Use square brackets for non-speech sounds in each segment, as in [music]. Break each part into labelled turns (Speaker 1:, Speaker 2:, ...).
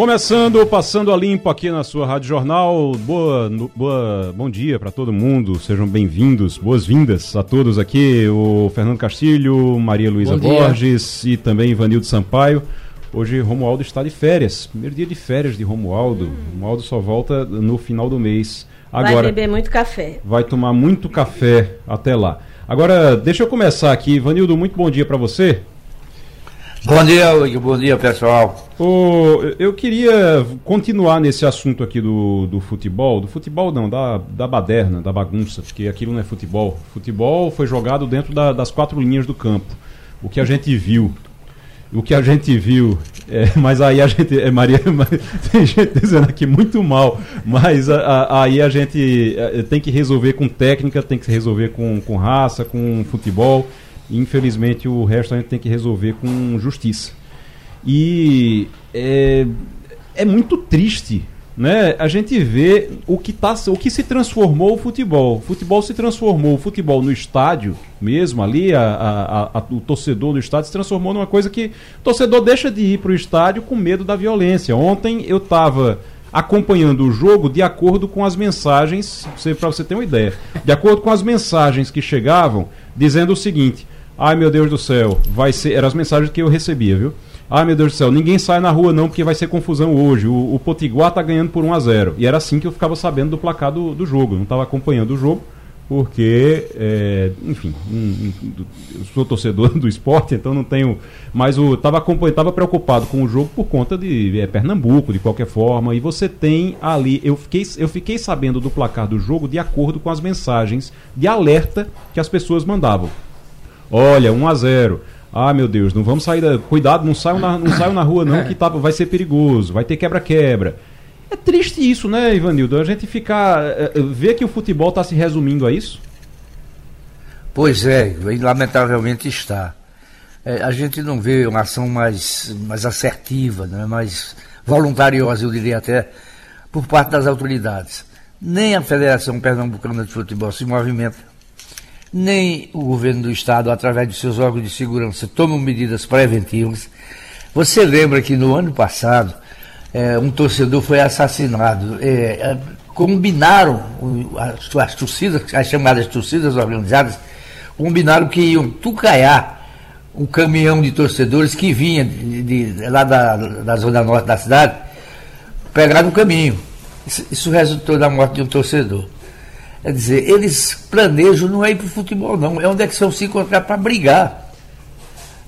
Speaker 1: Começando, passando a limpo aqui na sua Rádio Jornal. Boa, boa, bom dia para todo mundo. Sejam bem-vindos, boas-vindas a todos aqui. O Fernando Castilho, Maria Luísa Borges e também Ivanildo Sampaio. Hoje Romualdo está de férias. Primeiro dia de férias de Romualdo. Hum. Romualdo só volta no final do mês.
Speaker 2: Agora, vai beber muito café.
Speaker 1: Vai tomar muito café até lá. Agora, deixa eu começar aqui. Ivanildo, muito bom dia para você.
Speaker 3: Bom dia, bom dia, pessoal.
Speaker 1: Oh, eu queria continuar nesse assunto aqui do, do futebol, do futebol não, da, da baderna, da bagunça, porque aquilo não é futebol. Futebol foi jogado dentro da, das quatro linhas do campo. O que a gente viu, o que a gente viu, é, [laughs] mas aí a gente, é, Maria, [laughs] tem gente dizendo aqui muito mal, mas a, a, aí a gente é, tem que resolver com técnica, tem que resolver com, com raça, com futebol. Infelizmente, o resto a gente tem que resolver com justiça. E é, é muito triste né? A gente vê o que, tá, o que se transformou o futebol. O futebol se transformou, o futebol no estádio mesmo, ali, a, a, a, o torcedor no estádio se transformou numa coisa que o torcedor deixa de ir para o estádio com medo da violência. Ontem eu estava acompanhando o jogo de acordo com as mensagens, para você ter uma ideia, de acordo com as mensagens que chegavam, dizendo o seguinte: Ai meu Deus do céu, vai ser. Eram as mensagens que eu recebia, viu? Ai meu Deus do céu, ninguém sai na rua não porque vai ser confusão hoje. O, o Potiguar tá ganhando por 1 a 0 E era assim que eu ficava sabendo do placar do, do jogo. Não estava acompanhando o jogo porque, é, enfim, um, um, sou torcedor [laughs] do esporte, então não tenho. Mas eu estava acompanhando, preocupado com o jogo por conta de é, Pernambuco, de qualquer forma. E você tem ali, eu fiquei, eu fiquei sabendo do placar do jogo de acordo com as mensagens de alerta que as pessoas mandavam. Olha, 1 a 0 ah, meu Deus, não vamos sair da. Cuidado, não saiam na, não saiam na rua, não, que tá, vai ser perigoso, vai ter quebra-quebra. É triste isso, né, Ivanildo? A gente ficar. É, é, ver que o futebol está se resumindo a isso?
Speaker 3: Pois é, lamentavelmente está. É, a gente não vê uma ação mais, mais assertiva, né, mais voluntariosa, eu diria até, por parte das autoridades. Nem a Federação Pernambucana de Futebol se movimenta nem o governo do estado, através de seus órgãos de segurança, tomam medidas preventivas. Você lembra que no ano passado é, um torcedor foi assassinado. É, combinaram as, as, torcidas, as chamadas torcidas organizadas, combinaram que iam tucaiar um caminhão de torcedores que vinha de, de, lá da, da zona norte da cidade, pegar no caminho. Isso, isso resultou na morte de um torcedor. Quer dizer, eles planejam não é ir para o futebol, não. É onde é que são se encontrar para brigar.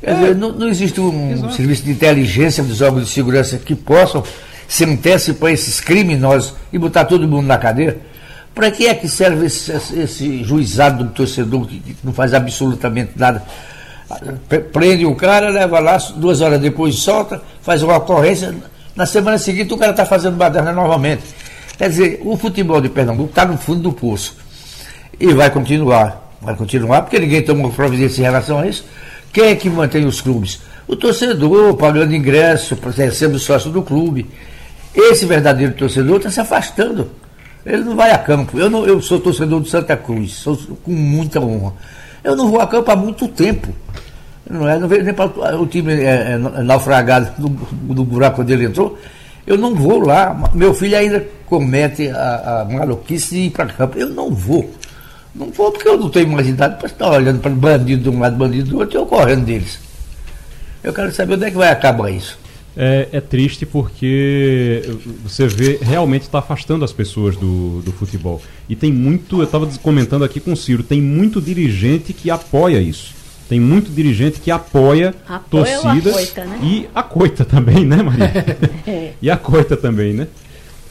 Speaker 3: Quer é. dizer, não, não, existe um Exato. serviço de inteligência dos órgãos de segurança que possam se antecipar esses criminosos e botar todo mundo na cadeia. Para que é que serve esse, esse juizado do torcedor que, que não faz absolutamente nada? Prende o cara, leva lá, duas horas depois solta, faz uma ocorrência. Na semana seguinte o cara está fazendo baderna novamente. Quer dizer, o futebol de Pernambuco está no fundo do poço. E vai continuar. Vai continuar, porque ninguém tomou providência em relação a isso. Quem é que mantém os clubes? O torcedor, pagando ingresso, sendo sócio do clube. Esse verdadeiro torcedor está se afastando. Ele não vai a campo. Eu, não, eu sou torcedor do Santa Cruz, sou com muita honra. Eu não vou a campo há muito tempo. Não é, não veio nem para o time é, é, naufragado do, do buraco onde ele entrou. Eu não vou lá. Meu filho ainda comete a, a maluquice de ir para campo. Eu não vou. Não vou porque eu não tenho mais idade para estar olhando para bandido de um lado, bandido do outro e eu correndo deles. Eu quero saber onde é que vai acabar isso.
Speaker 1: É, é triste porque você vê, realmente está afastando as pessoas do, do futebol. E tem muito, eu estava comentando aqui com o Ciro, tem muito dirigente que apoia isso. Tem muito dirigente que apoia, apoia torcidas acoita, né? e acoita também, né, Maria? [laughs] é. E acoita também, né?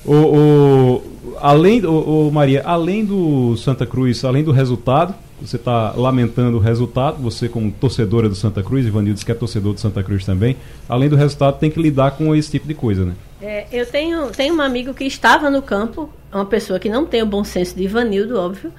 Speaker 1: O, o, além, o, o, Maria, além do Santa Cruz, além do resultado, você está lamentando o resultado, você como torcedora do Santa Cruz, Ivanildo diz que é torcedor do Santa Cruz também, além do resultado tem que lidar com esse tipo de coisa, né?
Speaker 2: É, eu tenho, tenho um amigo que estava no campo, uma pessoa que não tem o bom senso de Ivanildo, óbvio,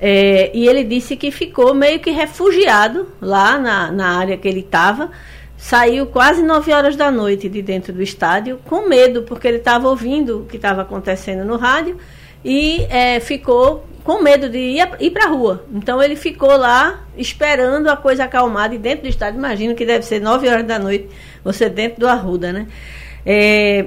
Speaker 2: É, e ele disse que ficou meio que refugiado lá na, na área que ele estava. Saiu quase 9 horas da noite de dentro do estádio, com medo, porque ele estava ouvindo o que estava acontecendo no rádio e é, ficou com medo de ir, ir para a rua. Então ele ficou lá esperando a coisa acalmada e dentro do estádio, imagino que deve ser 9 horas da noite, você dentro do Arruda, né? É,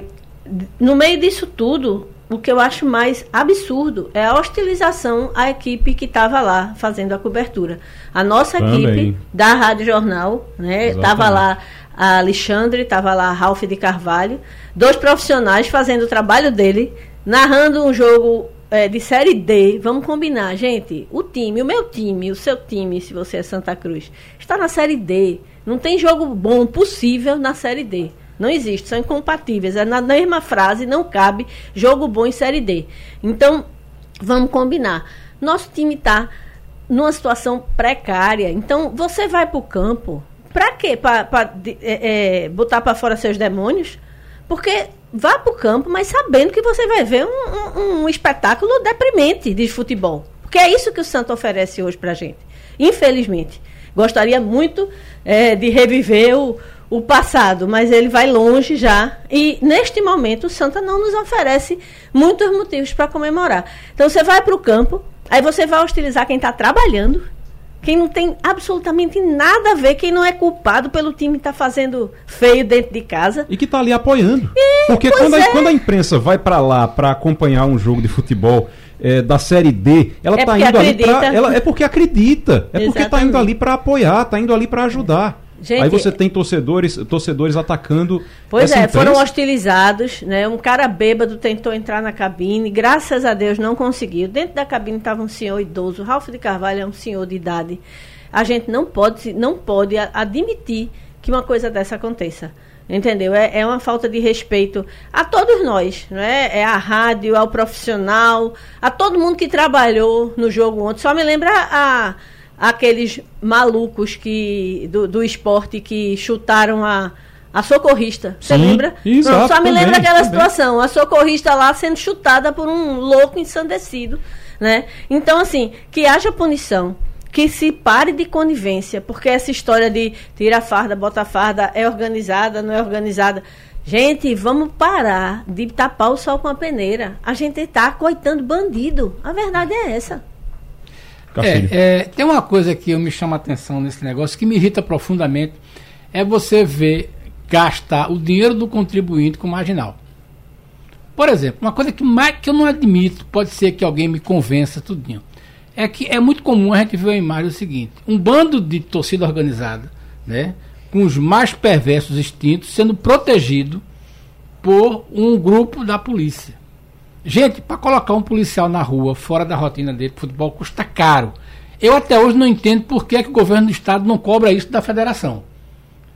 Speaker 2: no meio disso tudo, o que eu acho mais absurdo é a hostilização à equipe que estava lá fazendo a cobertura. A nossa Também. equipe da Rádio Jornal, né? Estava lá a Alexandre, estava lá a Ralph de Carvalho, dois profissionais fazendo o trabalho dele, narrando um jogo é, de Série D. Vamos combinar, gente. O time, o meu time, o seu time, se você é Santa Cruz, está na Série D. Não tem jogo bom possível na Série D. Não existe, são incompatíveis. É na mesma frase, não cabe jogo bom em Série D. Então, vamos combinar. Nosso time está numa situação precária. Então, você vai para o campo, para quê? Para é, é, botar para fora seus demônios? Porque vá para o campo, mas sabendo que você vai ver um, um, um, espetáculo deprimente de futebol. Porque é isso que o Santo oferece hoje para gente. Infelizmente. Gostaria muito é, de reviver o, o passado, mas ele vai longe já. E neste momento o Santa não nos oferece muitos motivos para comemorar. Então você vai para o campo, aí você vai hostilizar quem está trabalhando, quem não tem absolutamente nada a ver, quem não é culpado pelo time estar tá fazendo feio dentro de casa.
Speaker 1: E que está ali apoiando. E, porque quando, é. a, quando a imprensa vai para lá para acompanhar um jogo de futebol é, da série D, ela está é indo acredita. ali para. É porque acredita. É porque está indo ali para apoiar, está indo ali para ajudar. Gente, Aí você tem torcedores, torcedores atacando.
Speaker 2: Pois é, imprensa. foram hostilizados, né? Um cara bêbado tentou entrar na cabine, graças a Deus não conseguiu. Dentro da cabine estava um senhor idoso, Ralph de Carvalho é um senhor de idade. A gente não pode, não pode admitir que uma coisa dessa aconteça. Entendeu? É, é uma falta de respeito a todos nós, né? É a rádio, ao profissional, a todo mundo que trabalhou no jogo ontem. Só me lembra a aqueles malucos que do, do esporte que chutaram a, a socorrista. Você lembra?
Speaker 1: Exato,
Speaker 2: Não, só me lembra aquela também. situação. A socorrista lá sendo chutada por um louco ensandecido. Né? Então, assim, que haja punição. Que se pare de conivência, porque essa história de tira a farda, bota a farda, é organizada, não é organizada. Gente, vamos parar de tapar o sol com a peneira. A gente está coitando bandido. A verdade é essa.
Speaker 4: É, é, tem uma coisa que eu me chama a atenção nesse negócio que me irrita profundamente é você ver gastar o dinheiro do contribuinte com marginal. Por exemplo, uma coisa que, mais, que eu não admito, pode ser que alguém me convença tudinho, é que é muito comum a gente ver a imagem do seguinte: um bando de torcida organizada, né, com os mais perversos instintos sendo protegido por um grupo da polícia. Gente, para colocar um policial na rua, fora da rotina dele, futebol custa caro. Eu até hoje não entendo por que, é que o governo do estado não cobra isso da federação.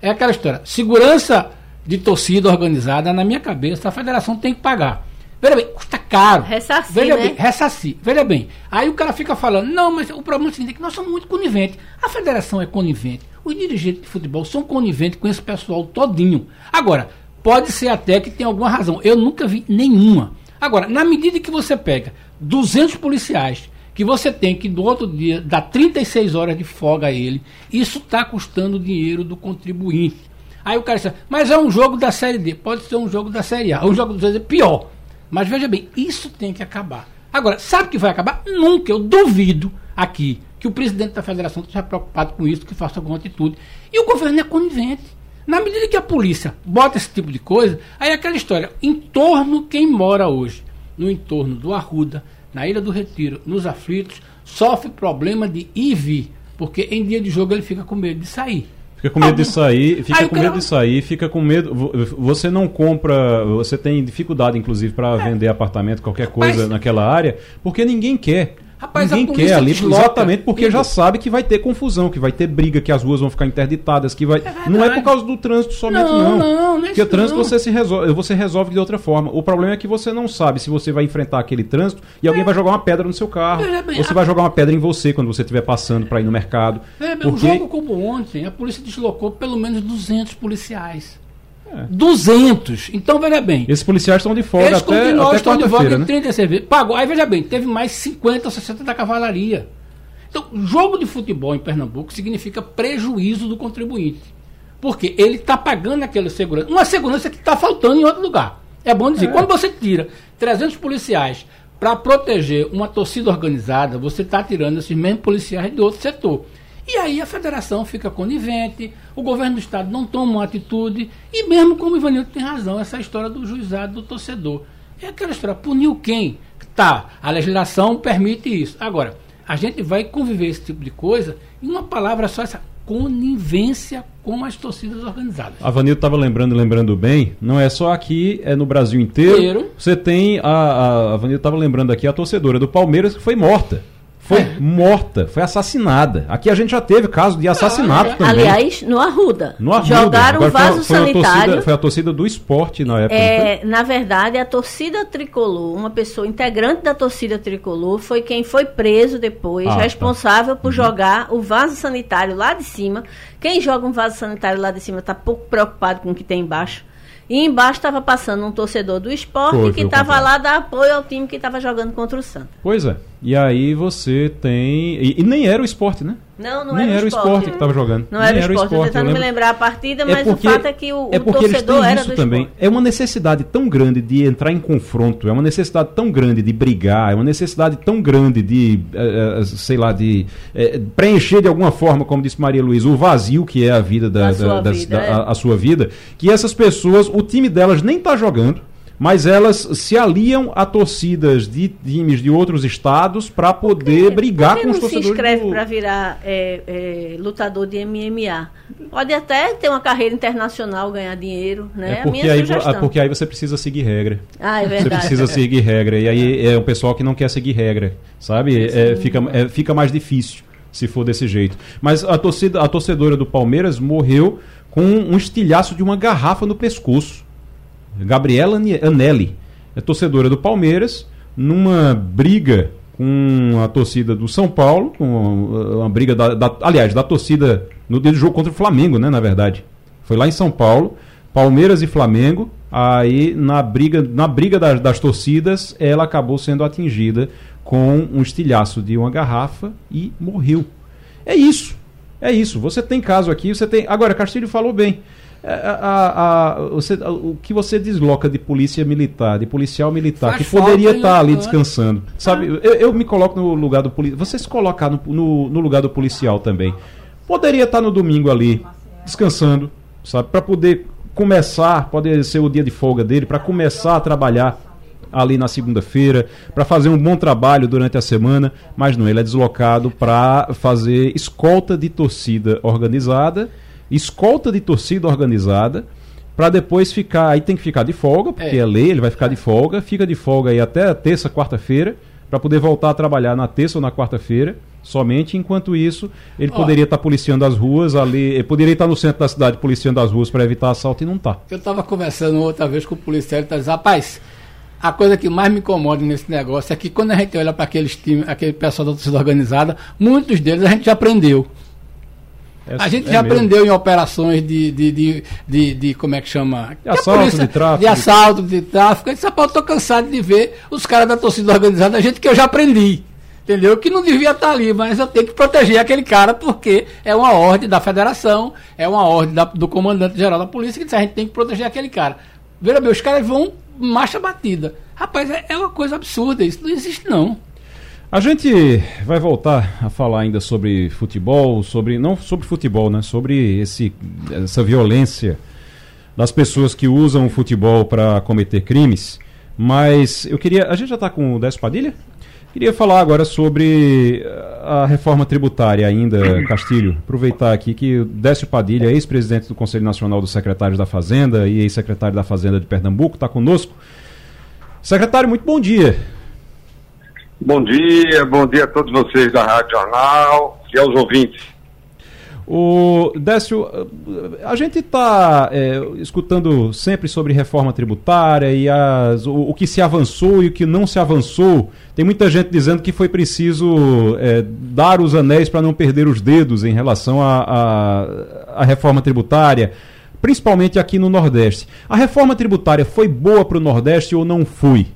Speaker 4: É aquela história. Segurança de torcida organizada, na minha cabeça, a federação tem que pagar. Veja bem, custa caro.
Speaker 2: Ressarcir,
Speaker 4: Veja
Speaker 2: né?
Speaker 4: bem, ressarcir. Veja bem. Aí o cara fica falando, não, mas o problema é o seguinte, é que nós somos muito coniventes. A federação é conivente. Os dirigentes de futebol são coniventes com esse pessoal todinho. Agora, pode ser até que tenha alguma razão. Eu nunca vi nenhuma. Agora, na medida que você pega 200 policiais, que você tem que do outro dia dar 36 horas de folga a ele, isso está custando dinheiro do contribuinte. Aí o cara diz, mas é um jogo da Série D, pode ser um jogo da Série A, um jogo da Série D pior. Mas veja bem, isso tem que acabar. Agora, sabe que vai acabar? Nunca, eu duvido aqui que o presidente da federação esteja preocupado com isso, que faça alguma atitude. E o governo é conivente. Na medida que a polícia bota esse tipo de coisa, aí é aquela história, em torno quem mora hoje, no entorno do Arruda, na Ilha do Retiro, nos aflitos, sofre problema de ir e vir, porque em dia de jogo ele fica com medo de sair.
Speaker 1: Fica com medo de sair, fica com medo de sair, fica com medo. Você não compra, você tem dificuldade, inclusive, para é. vender apartamento, qualquer coisa Mas, naquela área, porque ninguém quer. Rapaz, Ninguém quer ali exatamente porque já sabe que vai ter confusão, que vai ter briga, que as ruas vão ficar interditadas, que vai. É não é por causa do trânsito somente, não. Não, não, não é Porque o trânsito não. você se resolve, você resolve de outra forma. O problema é que você não sabe se você vai enfrentar aquele trânsito e alguém é. vai jogar uma pedra no seu carro. Bem, ou você a... vai jogar uma pedra em você quando você estiver passando para ir no mercado.
Speaker 4: É, porque... Um jogo como ontem, a polícia deslocou pelo menos 200 policiais. É. 200. Então, veja bem.
Speaker 1: Esses policiais estão de folga
Speaker 4: Eles
Speaker 1: até,
Speaker 4: até estão de folga né? 36 vezes. Pagou. Aí, veja bem, teve mais 50 ou 60 da cavalaria. Então, jogo de futebol em Pernambuco significa prejuízo do contribuinte. Porque ele está pagando aquela segurança. Uma segurança que está faltando em outro lugar. É bom dizer, é. quando você tira 300 policiais para proteger uma torcida organizada, você está tirando esses mesmos policiais de outro setor. E aí a federação fica conivente, o governo do estado não toma uma atitude, e mesmo como o Ivanildo tem razão, essa história do juizado do torcedor. É aquela história, puniu quem? Tá, a legislação permite isso. Agora, a gente vai conviver esse tipo de coisa, e uma palavra só essa conivência com as torcidas organizadas.
Speaker 1: A Vanildo estava lembrando, lembrando bem, não é só aqui, é no Brasil inteiro. inteiro. Você tem, a, a, a estava lembrando aqui, a torcedora do Palmeiras que foi morta foi é. morta, foi assassinada. Aqui a gente já teve caso de assassinato ah, também.
Speaker 2: Aliás, no Arruda.
Speaker 1: No Arruda.
Speaker 2: Jogaram um vaso
Speaker 1: foi,
Speaker 2: foi sanitário.
Speaker 1: Torcida, foi a torcida do esporte na época.
Speaker 2: É, na verdade, a torcida tricolor, uma pessoa integrante da torcida tricolor, foi quem foi preso depois, ah, tá. responsável tá. por uhum. jogar o vaso sanitário lá de cima. Quem joga um vaso sanitário lá de cima está pouco preocupado com o que tem embaixo. E embaixo estava passando um torcedor do esporte Foi, que estava lá dar apoio ao time que estava jogando contra o Santa.
Speaker 1: Pois é. E aí você tem. E, e nem era o esporte, né?
Speaker 2: Não, não
Speaker 1: Nem
Speaker 2: era,
Speaker 1: o esporte, que estava jogando.
Speaker 2: Não era,
Speaker 1: era
Speaker 2: o esporte.
Speaker 1: esporte.
Speaker 2: tentando me lembrar a partida, é mas é porque, o fato é que o, é porque
Speaker 1: o torcedor
Speaker 2: era
Speaker 1: isso também.
Speaker 2: Esporte.
Speaker 1: É uma necessidade tão grande de entrar em confronto, é uma necessidade tão grande de brigar, é uma necessidade tão grande de, uh, sei lá, de uh, preencher de alguma forma, como disse Maria Luísa, o vazio que é a vida da, da, da, vida, da é. a, a, sua vida, que essas pessoas, o time delas nem está jogando mas elas se aliam a torcidas de times de outros estados para poder brigar com os torcedores.
Speaker 2: se inscreve do... para virar é, é, lutador de MMA? Pode até ter uma carreira internacional, ganhar dinheiro, né?
Speaker 1: É porque, aí, porque aí você precisa seguir regra.
Speaker 2: Ah, é verdade.
Speaker 1: Você precisa seguir regra. E aí é o pessoal que não quer seguir regra, sabe? É, fica, é, fica mais difícil se for desse jeito. Mas a torcida, a torcedora do Palmeiras morreu com um estilhaço de uma garrafa no pescoço. Gabriela Anelli, é torcedora do Palmeiras, numa briga com a torcida do São Paulo, com uma briga da, da, aliás, da torcida no dia do jogo contra o Flamengo, né, na verdade. Foi lá em São Paulo, Palmeiras e Flamengo, aí na briga, na briga das, das torcidas, ela acabou sendo atingida com um estilhaço de uma garrafa e morreu. É isso. É isso. Você tem caso aqui, você tem. Agora, Castilho falou bem. É, a, a, a, você, o que você desloca de polícia militar, de policial militar, Faz que poderia estar tá ali descansando. Sabe, ah. eu, eu, me coloco no lugar do policial. Você se colocar no, no, no, lugar do policial também. Poderia estar tá no domingo ali, descansando, sabe? Para poder começar, pode ser o dia de folga dele, para começar a trabalhar ali na segunda-feira, para fazer um bom trabalho durante a semana, mas não, ele é deslocado para fazer escolta de torcida organizada escolta de torcida organizada, para depois ficar. Aí tem que ficar de folga, porque é, é lei, ele vai ficar de folga, fica de folga aí até terça, quarta-feira, para poder voltar a trabalhar na terça ou na quarta-feira. Somente enquanto isso, ele oh. poderia estar tá policiando as ruas ali, ele poderia estar no centro da cidade policiando as ruas para evitar assalto e não está.
Speaker 4: Eu estava conversando outra vez com o policial, ele está dizendo, rapaz, a coisa que mais me incomoda nesse negócio é que quando a gente olha para aqueles times, aquele pessoal da torcida organizada, muitos deles a gente já aprendeu. É, a gente é já mesmo. aprendeu em operações de, de, de, de, de como é que chama?
Speaker 1: De assalto, polícia, de tráfico.
Speaker 4: De assalto, de tráfico. Eu estou cansado de ver os caras da torcida organizada, a gente que eu já aprendi. Entendeu? Que não devia estar ali, mas eu tenho que proteger aquele cara porque é uma ordem da federação, é uma ordem da, do comandante-geral da polícia que diz, a gente tem que proteger aquele cara. Veja bem, os caras vão marcha batida. Rapaz, é, é uma coisa absurda, isso não existe não.
Speaker 1: A gente vai voltar a falar ainda sobre futebol, sobre não sobre futebol, né? Sobre esse, essa violência das pessoas que usam o futebol para cometer crimes. Mas eu queria, a gente já está com o Décio Padilha? Queria falar agora sobre a reforma tributária ainda, Castilho. Aproveitar aqui que o Décio Padilha, ex-presidente do Conselho Nacional dos Secretários da Fazenda e ex-secretário da Fazenda de Pernambuco, está conosco. Secretário, muito bom dia.
Speaker 5: Bom dia, bom dia a todos vocês da Rádio Jornal e aos ouvintes.
Speaker 1: O Décio, a gente está é, escutando sempre sobre reforma tributária e as, o, o, que se avançou e o que não se avançou. Tem muita gente dizendo que foi preciso é, dar os anéis para não perder os dedos em relação à reforma tributária, principalmente aqui no Nordeste. A reforma tributária foi boa para o Nordeste ou não foi?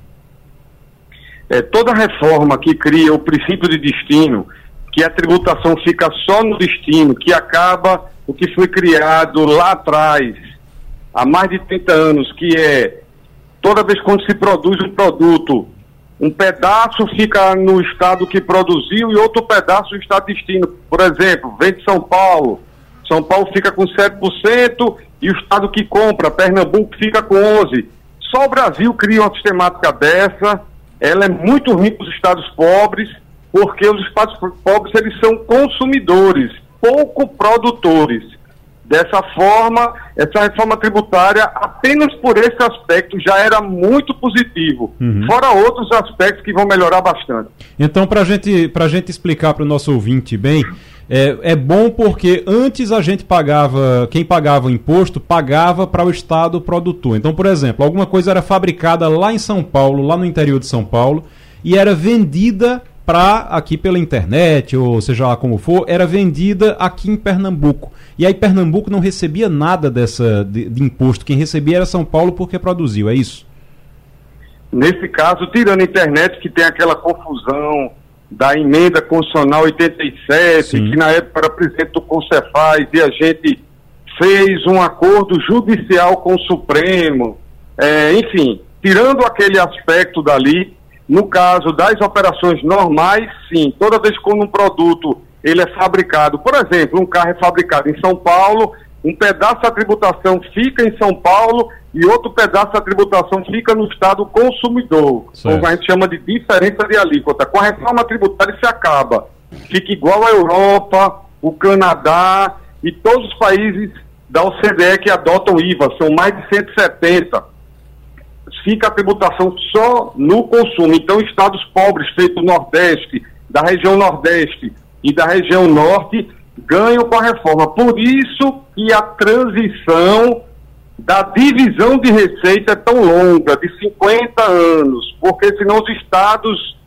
Speaker 5: É, toda reforma que cria o princípio de destino que a tributação fica só no destino, que acaba o que foi criado lá atrás, há mais de 30 anos, que é toda vez quando se produz um produto, um pedaço fica no estado que produziu e outro pedaço no estado de destino. Por exemplo, vem de São Paulo, São Paulo fica com 7% e o estado que compra, Pernambuco, fica com 11%. Só o Brasil cria uma sistemática dessa, ela é muito ruim para os estados pobres, porque os estados pobres eles são consumidores, pouco produtores. Dessa forma, essa reforma tributária, apenas por esse aspecto, já era muito positivo. Uhum. Fora outros aspectos que vão melhorar bastante.
Speaker 1: Então, para gente, a gente explicar para o nosso ouvinte bem, é, é bom porque antes a gente pagava, quem pagava o imposto pagava para o Estado produtor. Então, por exemplo, alguma coisa era fabricada lá em São Paulo, lá no interior de São Paulo, e era vendida para aqui pela internet, ou seja lá como for, era vendida aqui em Pernambuco. E aí Pernambuco não recebia nada dessa de, de, imposto. Quem recebia era São Paulo porque produziu, é isso?
Speaker 5: Nesse caso, tirando a internet que tem aquela confusão da emenda constitucional 87, Sim. que na época era presidente do Concefaz e a gente fez um acordo judicial com o Supremo, é, enfim, tirando aquele aspecto dali, no caso das operações normais, sim, toda vez que um produto ele é fabricado, por exemplo, um carro é fabricado em São Paulo, um pedaço da tributação fica em São Paulo e outro pedaço da tributação fica no estado consumidor, certo. como a gente chama de diferença de alíquota. Com a reforma tributária se acaba. Fica igual a Europa, o Canadá e todos os países da OCDE que adotam IVA, são mais de 170 fica a tributação só no consumo. Então, estados pobres, feito Nordeste, da região Nordeste e da região Norte, ganham com a reforma. Por isso que a transição da divisão de receita é tão longa, de 50 anos, porque senão os estados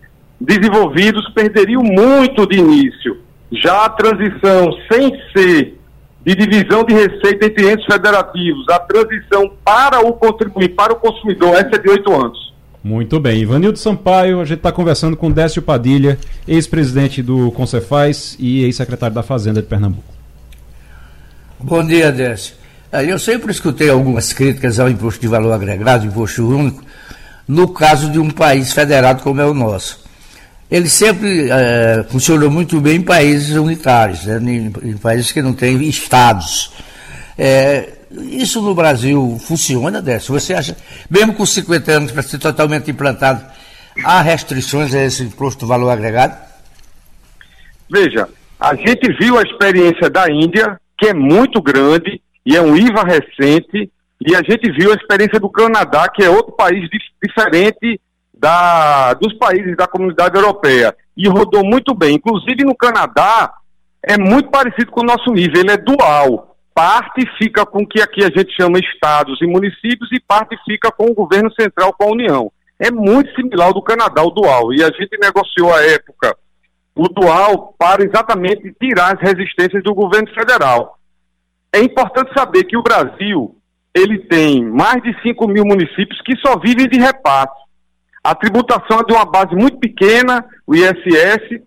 Speaker 5: desenvolvidos perderiam muito de início. Já a transição sem ser de divisão de receita entre entes federativos, a transição para o contribuinte, para o consumidor, essa é de oito anos.
Speaker 1: Muito bem. Ivanildo Sampaio, a gente está conversando com Décio Padilha, ex-presidente do Concefaz e ex-secretário da Fazenda de Pernambuco.
Speaker 3: Bom dia, Décio. Eu sempre escutei algumas críticas ao imposto de valor agregado, imposto único, no caso de um país federado como é o nosso ele sempre é, funcionou muito bem em países unitários, né, em, em, países que não têm estados. É, isso no Brasil funciona, Décio? Você acha, mesmo com 50 anos para ser totalmente implantado, há restrições a esse imposto valor agregado?
Speaker 5: Veja, a gente viu a experiência da Índia, que é muito grande e é um IVA recente, e a gente viu a experiência do Canadá, que é outro país diferente da, dos países da comunidade europeia e rodou muito bem. Inclusive no Canadá é muito parecido com o nosso nível, ele é dual. Parte fica com o que aqui a gente chama estados e municípios e parte fica com o governo central, com a União. É muito similar ao do Canadá, o dual. E a gente negociou à época o dual para exatamente tirar as resistências do governo federal. É importante saber que o Brasil ele tem mais de 5 mil municípios que só vivem de repasse. A tributação é de uma base muito pequena, o ISS,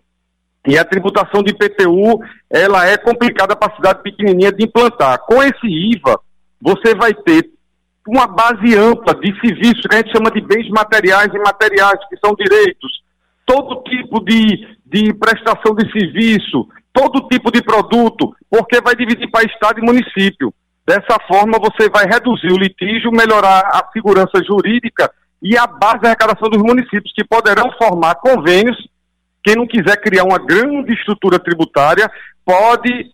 Speaker 5: e a tributação de IPTU, ela é complicada para a cidade pequenininha de implantar. Com esse IVA, você vai ter uma base ampla de serviços que a gente chama de bens materiais e materiais, que são direitos, todo tipo de, de prestação de serviço, todo tipo de produto, porque vai dividir para estado e município. Dessa forma, você vai reduzir o litígio, melhorar a segurança jurídica e a base da arrecadação dos municípios, que poderão formar convênios. Quem não quiser criar uma grande estrutura tributária pode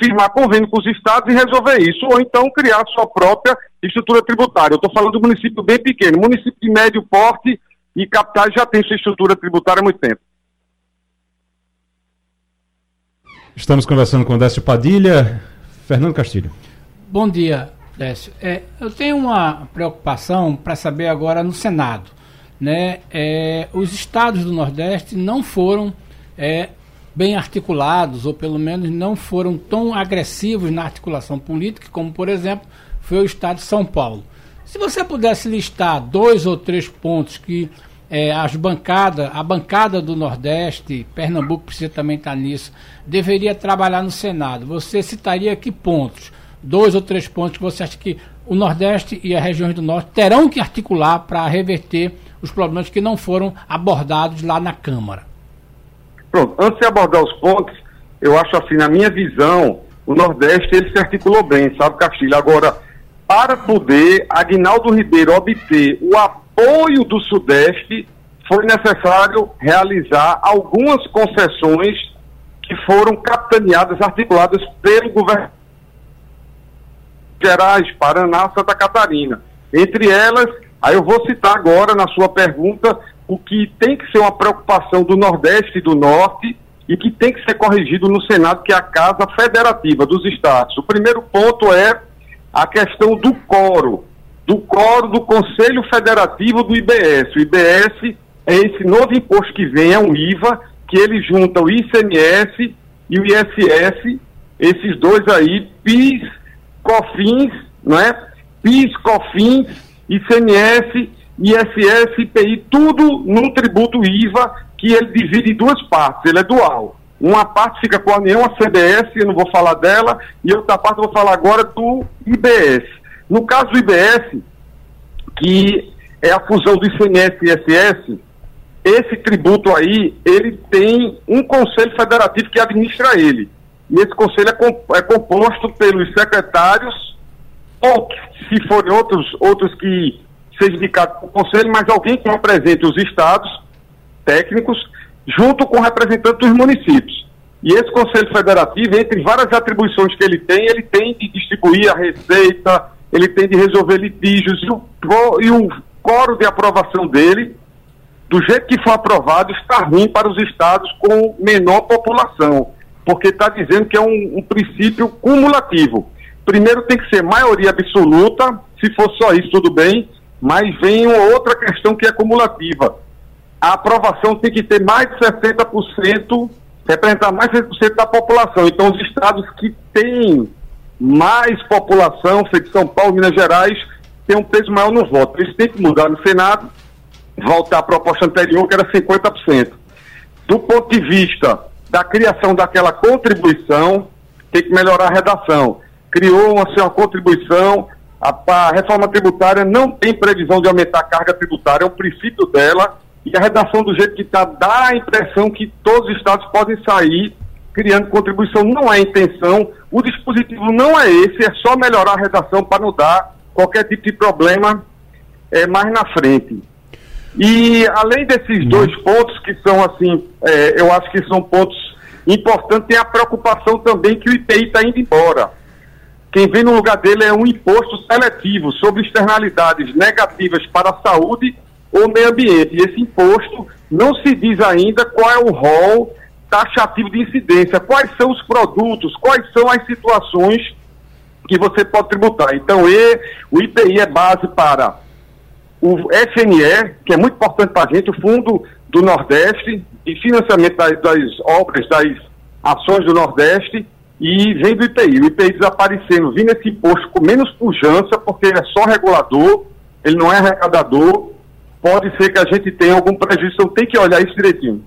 Speaker 5: firmar convênio com os estados e resolver isso, ou então criar sua própria estrutura tributária. Eu estou falando do município bem pequeno, município de médio porte e capitais já tem sua estrutura tributária há muito tempo.
Speaker 1: Estamos conversando com Décio Padilha. Fernando Castilho.
Speaker 4: Bom dia. Décio, é, eu tenho uma preocupação para saber agora no Senado. Né? É, os estados do Nordeste não foram é, bem articulados, ou pelo menos não foram tão agressivos na articulação política, como, por exemplo, foi o estado de São Paulo. Se você pudesse listar dois ou três pontos que é, as bancadas, a bancada do Nordeste, Pernambuco precisa também estar nisso, deveria trabalhar no Senado. Você citaria que pontos? Dois ou três pontos que você acha que o Nordeste e as regiões do Norte terão que articular para reverter os problemas que não foram abordados lá na Câmara?
Speaker 5: Pronto, antes de abordar os pontos, eu acho assim, na minha visão, o Nordeste ele se articulou bem, sabe, Castilho? Agora, para poder Agnaldo Ribeiro obter o apoio do Sudeste, foi necessário realizar algumas concessões que foram capitaneadas, articuladas pelo governo Gerais, Paraná, Santa Catarina. Entre elas, aí eu vou citar agora na sua pergunta o que tem que ser uma preocupação do Nordeste e do Norte e que tem que ser corrigido no Senado, que é a Casa Federativa dos Estados. O primeiro ponto é a questão do coro, do coro do Conselho Federativo do IBS. O IBS é esse novo imposto que vem, é um IVA, que ele junta o ICMS e o ISS, esses dois aí, PIS, COFINS, não é? PIS, COFINS, ICMS, ISS, IPI, tudo num tributo IVA que ele divide em duas partes, ele é dual. Uma parte fica com a União, a CBS, eu não vou falar dela, e outra parte eu vou falar agora do IBS. No caso do IBS, que é a fusão do ICMS e ISS, esse tributo aí, ele tem um conselho federativo que administra ele. E esse conselho é, é composto pelos secretários, ou se forem outros, outros que sejam indicados para o conselho, mas alguém que represente os estados técnicos, junto com representantes dos municípios. E esse Conselho Federativo, entre várias atribuições que ele tem, ele tem de distribuir a receita, ele tem de resolver litígios, e o, e o coro de aprovação dele, do jeito que for aprovado, está ruim para os estados com menor população porque está dizendo que é um, um, princípio cumulativo. Primeiro tem que ser maioria absoluta, se for só isso, tudo bem, mas vem uma outra questão que é cumulativa. A aprovação tem que ter mais de 60%, representar mais de 60% da população. Então, os estados que têm mais população, feito São Paulo, Minas Gerais, têm um peso maior no voto. Eles têm que mudar no Senado, voltar à proposta anterior, que era 50%. Do ponto de vista da criação daquela contribuição, tem que melhorar a redação. Criou uma, assim, uma contribuição, a, a, reforma tributária não tem previsão de aumentar a carga tributária, é um princípio dela, e a redação do jeito que está dá a impressão que todos os estados podem sair criando contribuição. Não é intenção, o dispositivo não é esse, é só melhorar a redação para não dar qualquer tipo de problema é, mais na frente. E além desses uhum. dois pontos que são assim, é, eu acho que são pontos importantes, tem a preocupação também que o IPI está indo embora. Quem vem no lugar dele é um imposto seletivo sobre externalidades negativas para a saúde ou meio ambiente. E esse imposto não se diz ainda qual é o rol taxativo de incidência, quais são os produtos, quais são as situações que você pode tributar. Então, e, o IPI é base para o FNE, que é muito importante para a gente, o Fundo do Nordeste, de financiamento das, das, obras, das ações do Nordeste, e vem do IPI. O IPI desaparecendo, vindo esse imposto com menos pujança, porque ele é só regulador, ele não é arrecadador, pode ser que a gente tenha algum prejuízo, então tem que olhar isso direitinho.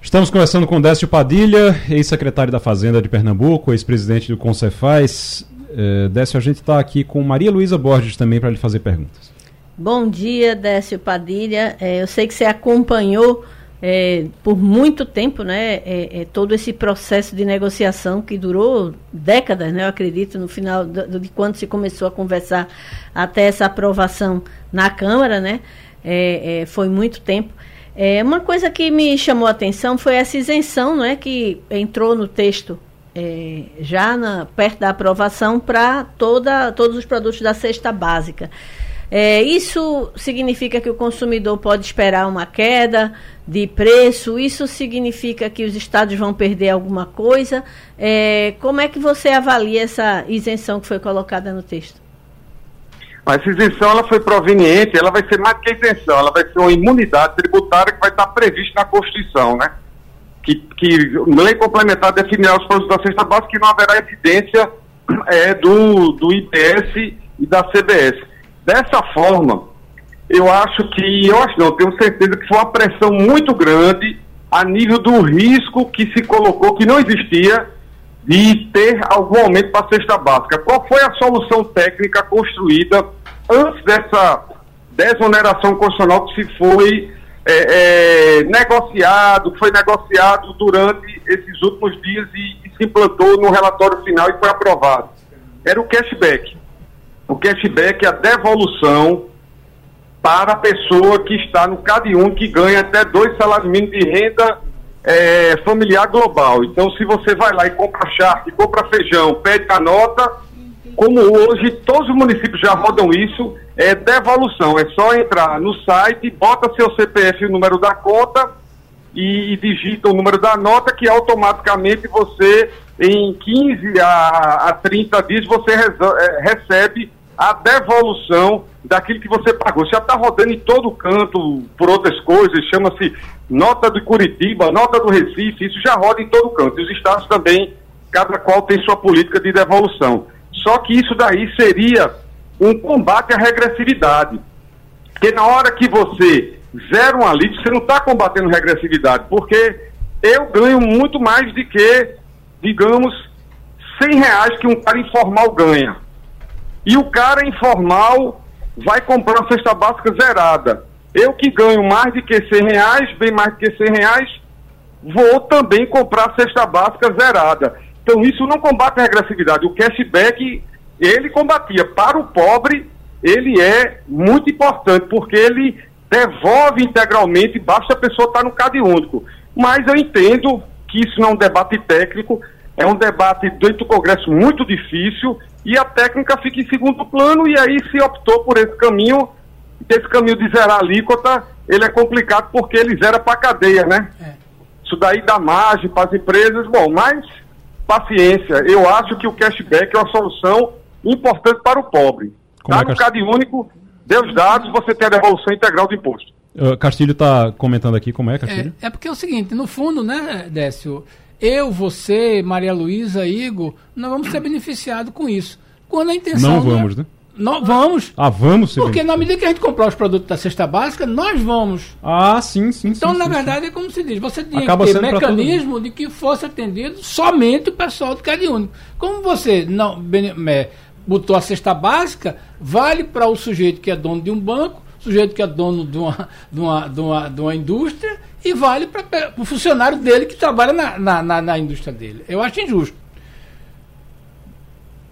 Speaker 1: Estamos conversando com Décio Padilha, ex-secretário da Fazenda de Pernambuco, ex-presidente do Concefaz. É, Décio, a gente está aqui com Maria Luísa Borges também para lhe fazer perguntas.
Speaker 2: Bom dia, Décio Padilha. É, eu sei que você acompanhou é, por muito tempo né, é, é todo esse processo de negociação que durou décadas, né, eu acredito, no final de quando se começou a conversar até essa aprovação na Câmara, né, é, é, foi muito tempo. uma coisa que me chamou a atenção foi essa isenção né, que entrou no texto já na, perto da aprovação para todos os produtos da cesta básica. É, isso significa que o consumidor pode esperar uma queda de preço? Isso significa que os estados vão perder alguma coisa? É, como é que você avalia essa isenção que foi colocada no texto?
Speaker 5: Essa isenção ela foi proveniente, ela vai ser mais que isenção, ela vai ser uma imunidade tributária que vai estar prevista na Constituição, né? Que, que lei complementar definirá os produtos da cesta básica que não haverá evidência é, do, do IPS e da CBS. Dessa forma, eu acho que, eu acho não, eu tenho certeza que foi uma pressão muito grande a nível do risco que se colocou, que não existia, de ter algum aumento para a cesta básica. Qual foi a solução técnica construída antes dessa desoneração constitucional que se foi é, é, negociado, foi negociado durante esses últimos dias e, e se implantou no relatório final e foi aprovado? Era o cashback. O cashback é a devolução para a pessoa que está no CAD1, que ganha até dois salários mínimos de renda é, familiar global. Então, se você vai lá e compra charque, compra feijão, pede a nota, como hoje todos os municípios já rodam isso, é devolução. É só entrar no site, bota seu CPF o número da conta e, e digita o número da nota que automaticamente você, em 15 a, a 30 dias, você é, recebe a devolução daquilo que você pagou. Já está rodando em todo canto por outras coisas, chama-se nota do Curitiba, nota do Recife, isso já roda em todo canto. E os estados também, cada qual tem sua política de devolução. Só que isso daí seria um combate à regressividade. Porque na hora que você zera um alívio, você não está combatendo regressividade, porque eu ganho muito mais do que, digamos, 100 reais que um cara informal ganha. E o cara informal vai comprar uma cesta básica zerada. Eu que ganho mais de que 100 reais, bem mais do que 100 reais, vou também comprar cesta básica zerada. Então isso não combate a regressividade. O cashback, ele combatia. Para o pobre, ele é muito importante, porque ele devolve integralmente, basta a pessoa estar no CAD único. Mas eu entendo que isso não é um debate técnico, é um debate dentro do Congresso muito difícil e a técnica fica em segundo plano e aí se optou por esse caminho, esse caminho de zerar a alíquota, ele é complicado porque ele zera para a cadeia, né? É. Isso daí dá margem para as empresas, bom, mas paciência, eu acho que o cashback é uma solução importante para o pobre. Como tá é no CAD único, deu os dados, você tem a devolução integral do imposto.
Speaker 1: Uh, Castilho está comentando aqui como é, Castilho?
Speaker 4: É, é, porque é o seguinte, no fundo, né, Décio, eu, você, Maria Luísa, Igor, nós vamos ser beneficiados com isso. Quando a intenção.
Speaker 1: Não vamos, né?
Speaker 4: Não, vamos.
Speaker 1: Ah, vamos
Speaker 4: Porque na medida que a gente comprar os produtos da cesta básica, nós vamos.
Speaker 1: Ah, sim, sim.
Speaker 4: Então,
Speaker 1: sim,
Speaker 4: na
Speaker 1: sim,
Speaker 4: verdade, sim. é como se diz: você tinha Acaba que ter mecanismo de que fosse atendido somente o pessoal do CAD único. Como você não é, botou a cesta básica, vale para o sujeito que é dono de um banco, sujeito que é dono de uma, de uma, de uma, de uma indústria e vale para o funcionário dele que trabalha na, na, na, na indústria dele. Eu acho injusto.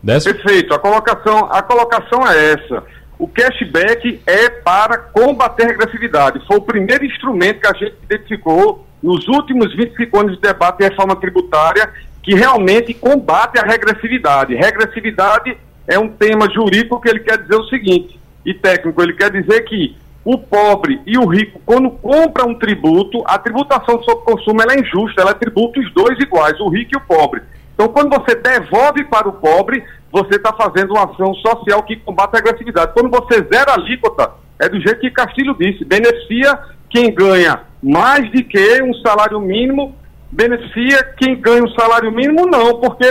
Speaker 5: Desce? Perfeito. A colocação, a colocação é essa. O cashback é para combater a regressividade. Foi o primeiro instrumento que a gente identificou nos últimos 25 anos de debate em reforma tributária que realmente combate a regressividade. Regressividade é um tema jurídico que ele quer dizer o seguinte, e técnico, ele quer dizer que o pobre e o rico, quando compra um tributo, a tributação sobre consumo é injusta, ela tributa os dois iguais, o rico e o pobre. Então, quando você devolve para o pobre, você está fazendo uma ação social que combate a agressividade. Quando você zera a alíquota, é do jeito que Castilho disse, beneficia quem ganha mais de que um salário mínimo, beneficia quem ganha um salário mínimo, não, porque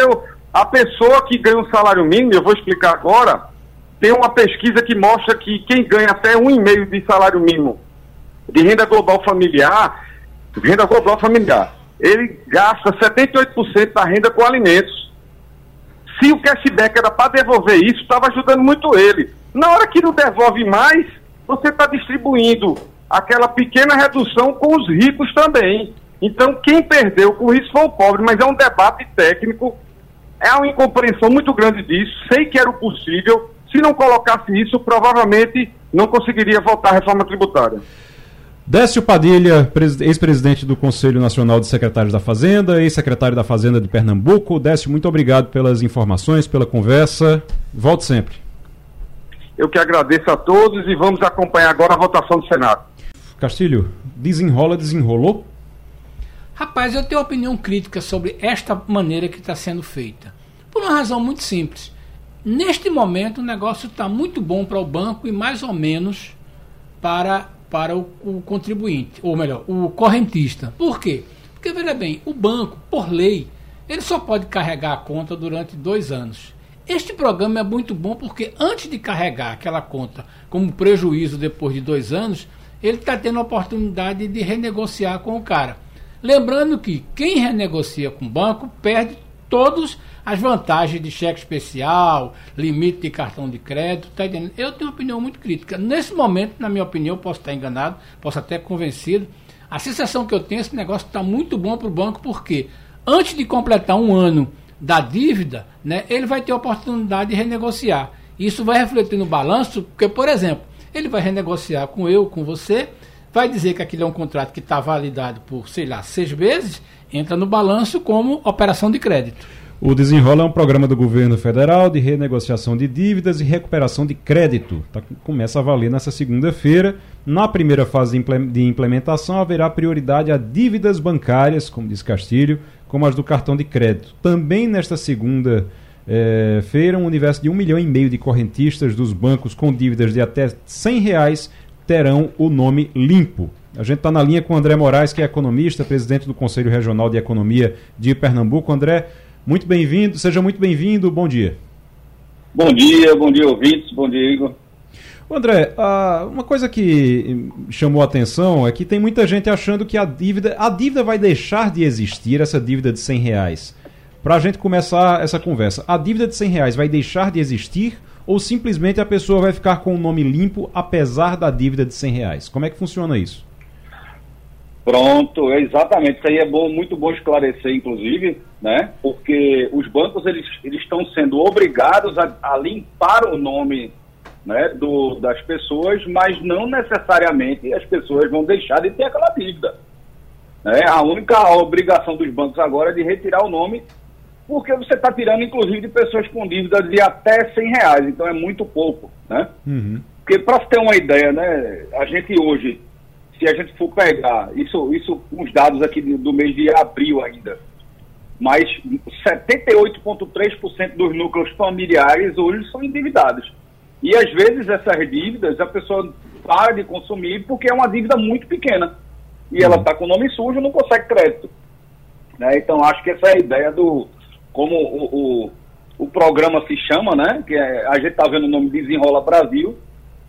Speaker 5: a pessoa que ganha um salário mínimo, eu vou explicar agora, tem uma pesquisa que mostra que quem ganha até um e meio de salário mínimo de renda global familiar, renda global familiar, ele gasta 78% da renda com alimentos. Se o cashback era para devolver isso, estava ajudando muito ele. Na hora que não devolve mais, você está distribuindo aquela pequena redução com os ricos também. Então, quem perdeu com isso foi o pobre, mas é um debate técnico, é uma incompreensão muito grande disso. Sei que era o possível, se não colocasse isso, provavelmente não conseguiria votar a reforma tributária.
Speaker 1: Décio Padilha, ex-presidente do Conselho Nacional de Secretários da Fazenda, ex-secretário da Fazenda de Pernambuco. Décio, muito obrigado pelas informações, pela conversa. Volte sempre.
Speaker 5: Eu que agradeço a todos e vamos acompanhar agora a votação do Senado.
Speaker 1: Castilho, desenrola, desenrolou?
Speaker 4: Rapaz, eu tenho opinião crítica sobre esta maneira que está sendo feita. Por uma razão muito simples. Neste momento, o negócio está muito bom para o banco e mais ou menos para, para o, o, contribuinte, ou melhor, o correntista. Por quê? Porque, veja bem, o banco, por lei, ele só pode carregar a conta durante dois anos. Este programa é muito bom porque antes de carregar aquela conta como prejuízo depois de dois anos, ele está tendo a oportunidade de renegociar com o cara. Lembrando que quem renegocia com o banco perde todas as vantagens de cheque especial, limite de cartão de crédito, tá entendendo? Eu tenho uma opinião muito crítica. Nesse momento, na minha opinião, posso estar enganado, posso até convencido. A sensação que eu tenho, esse negócio está muito bom para o banco, porque antes de completar um ano da dívida, né, ele vai ter a oportunidade de renegociar. Isso vai refletir no balanço, porque, por exemplo, ele vai renegociar com eu, com você, vai dizer que aquilo é um contrato que está validado por, sei lá, seis meses, entra no balanço como operação de crédito.
Speaker 1: O Desenrola é um programa do governo federal de renegociação de dívidas e recuperação de crédito. Tá, começa a valer nessa segunda-feira. Na primeira fase de implementação, haverá prioridade a dívidas bancárias, como diz Castilho, como as do cartão de crédito. Também nesta segunda é, feira, um universo de um milhão e meio de correntistas dos bancos com dívidas de até 100 reais terão o nome limpo. A gente está na linha com o André Moraes, que é economista, presidente do Conselho Regional de Economia de Pernambuco. André, muito bem-vindo, seja muito bem-vindo, bom dia.
Speaker 6: Bom dia, bom dia, ouvintes, bom dia, Igor.
Speaker 1: André, uma coisa que chamou a atenção é que tem muita gente achando que a dívida, a dívida vai deixar de existir, essa dívida de 100 reais. Para a gente começar essa conversa, a dívida de 100 reais vai deixar de existir ou simplesmente a pessoa vai ficar com o nome limpo apesar da dívida de 100 reais? Como é que funciona isso?
Speaker 6: Pronto, exatamente. Isso aí é bom, muito bom esclarecer, inclusive, né? Porque os bancos eles, eles estão sendo obrigados a, a limpar o nome né, do, das pessoas, mas não necessariamente as pessoas vão deixar de ter aquela dívida. Né? A única obrigação dos bancos agora é de retirar o nome, porque você está tirando, inclusive, de pessoas com dívidas de até 100 reais, então é muito pouco. Né? Uhum. Porque, para ter uma ideia, né, a gente hoje, se a gente for pegar, isso, isso os dados aqui do mês de abril ainda, mas 78,3% dos núcleos familiares hoje são endividados. E às vezes essas dívidas a pessoa para de consumir porque é uma dívida muito pequena. E ela está uhum. com o nome sujo não consegue crédito. Né? Então acho que essa é a ideia do. Como o, o, o programa se chama, né? Que é, a gente está vendo o nome Desenrola Brasil,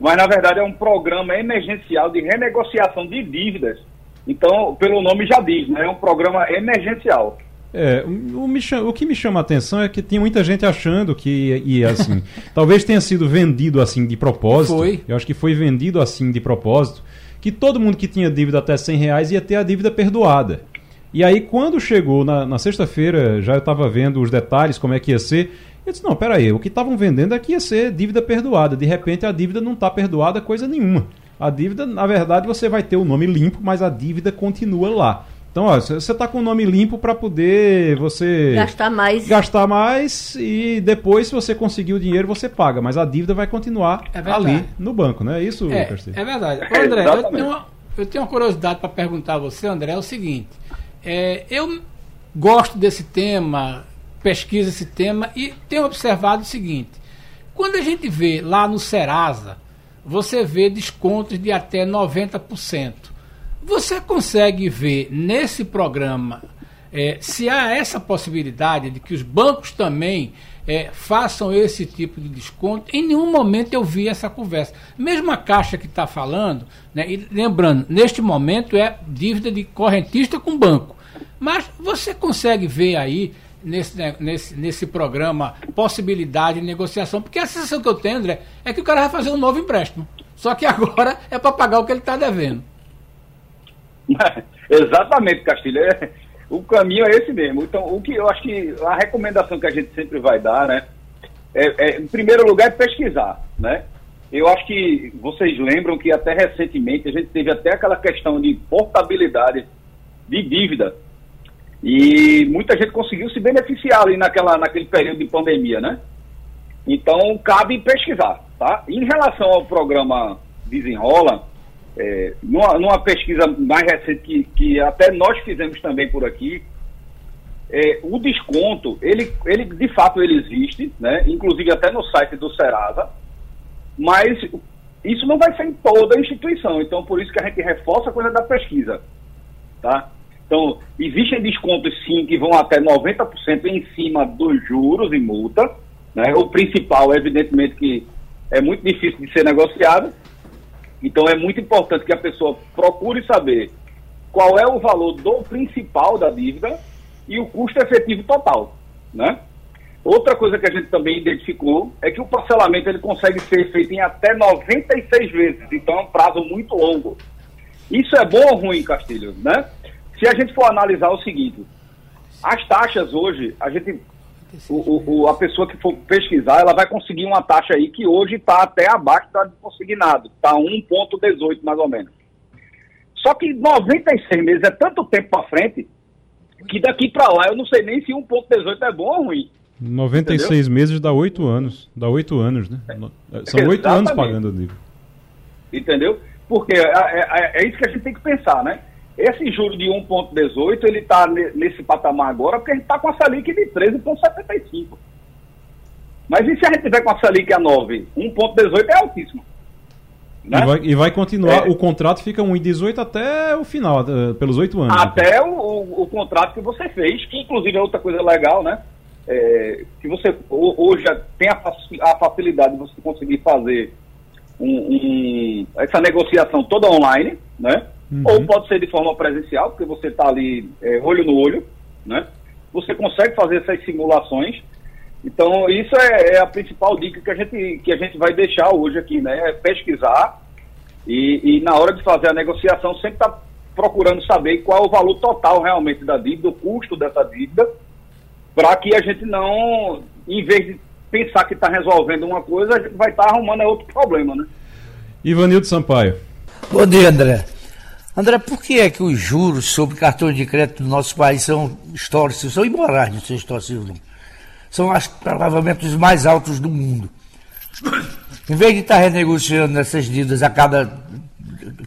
Speaker 6: mas na verdade é um programa emergencial de renegociação de dívidas. Então, pelo nome já diz, né? É um programa emergencial.
Speaker 1: É, o, o, o, que me chama a atenção é que tem muita gente achando que e assim, [laughs] talvez tenha sido vendido assim de propósito. Foi. Eu acho que foi vendido assim de propósito, que todo mundo que tinha dívida até 100 reais ia ter a dívida perdoada. E aí quando chegou na, na sexta-feira, já eu estava vendo os detalhes, como é que ia ser. Eu disse, não, peraí, o que estavam vendendo é que ia ser dívida perdoada. De repente a dívida não está perdoada coisa nenhuma. A dívida, na verdade, você vai ter o nome limpo, mas a dívida continua lá. Então, ó, você está com o nome limpo para poder você
Speaker 2: gastar mais.
Speaker 1: Gastar mais e depois, se você conseguir o dinheiro, você paga. Mas a dívida vai continuar é ali no banco, não é isso,
Speaker 4: É, é verdade. Ô, André, eu tenho, uma, eu tenho, uma, curiosidade para perguntar a você, André, é o seguinte. É, eu gosto desse tema, pesquiso esse tema e tenho observado o seguinte. Quando a gente vê lá no Serasa, você vê descontos de até 90%. Você consegue ver nesse programa é, se há essa possibilidade de que os bancos também é, façam esse tipo de desconto? Em nenhum momento eu vi essa conversa. Mesmo a Caixa que está falando, né, e lembrando, neste momento é dívida de correntista com banco. Mas você consegue ver aí nesse, nesse, nesse programa possibilidade de negociação? Porque a sensação que eu tenho, André, é que o cara vai fazer um novo empréstimo. Só que agora é para pagar o que ele está devendo. [laughs]
Speaker 6: Exatamente, Castilho. É, o caminho é esse mesmo. Então, o que eu acho que a recomendação que a gente sempre vai dar, né? É, é, em primeiro lugar, é pesquisar, né? Eu acho que vocês lembram que até recentemente a gente teve até aquela questão de portabilidade de dívida. E muita gente conseguiu se beneficiar ali naquela, naquele período de pandemia, né? Então, cabe pesquisar, tá? Em relação ao programa Desenrola, é, numa, numa, pesquisa mais recente que, que até nós fizemos também por aqui, é, o desconto, ele, ele de fato ele existe, né? inclusive até no site do Serasa, mas isso não vai ser em toda a instituição, então por isso que a gente reforça a coisa da pesquisa. Tá? Então, existem descontos sim que vão até 90% em cima dos juros e multa, Né? O principal, evidentemente, que é muito difícil de ser negociado. Então é muito importante que a pessoa procure saber qual é o valor do principal da dívida e o custo efetivo total, né? Outra coisa que a gente também identificou é que o parcelamento ele consegue ser feito em até 96 vezes, então é um prazo muito longo. Isso é bom ou ruim, Castilho, né? Se a gente for analisar o seguinte, as taxas hoje, a gente, o, o, a pessoa que for pesquisar, ela vai conseguir uma taxa aí que hoje está até abaixo da consignado, está 1,18 mais ou menos. Só que 96 meses é tanto tempo para frente que daqui para lá eu não sei nem se 1,18 é bom ou ruim.
Speaker 1: 96 Entendeu? meses dá 8 anos. Dá 8 anos, né? É. São 8 anos pagando o nível.
Speaker 6: Entendeu? Porque é, é, é, isso que a gente tem que pensar, né? Esse juro de 1,18 ele está nesse patamar agora porque a gente está com a Selic de 13,75. Mas e se a gente tiver com a Selic a 9? 1,18 é altíssimo.
Speaker 1: Né? E, vai, e, vai, continuar, é. o contrato fica 1,18 até o final, uh, pelos oito anos.
Speaker 6: Até então. o, o, contrato que você fez, que inclusive é outra coisa legal, né? É, que você hoje tem a, a, facilidade de você conseguir fazer um, um, essa negociação toda online, né? Uhum. Ou pode ser de forma presencial, porque você está ali é, olho no olho, né? Você consegue fazer essas simulações. Então, isso é, é, a principal dica que a gente, que a gente vai deixar hoje aqui, né? É pesquisar e, e na hora de fazer a negociação sempre estar tá procurando saber qual é o valor total realmente da dívida, o custo dessa dívida, para que a gente não, em vez de pensar que está resolvendo uma coisa, a gente vai estar tá arrumando outro problema, né?
Speaker 1: Ivanildo Sampaio.
Speaker 3: Bom dia, André. André, por que é que os juros sobre cartões de crédito do nosso país são históricos, são imorais de ser históricos? São as, provavelmente os mais altos do mundo. Em vez de estar renegociando essas dívidas a cada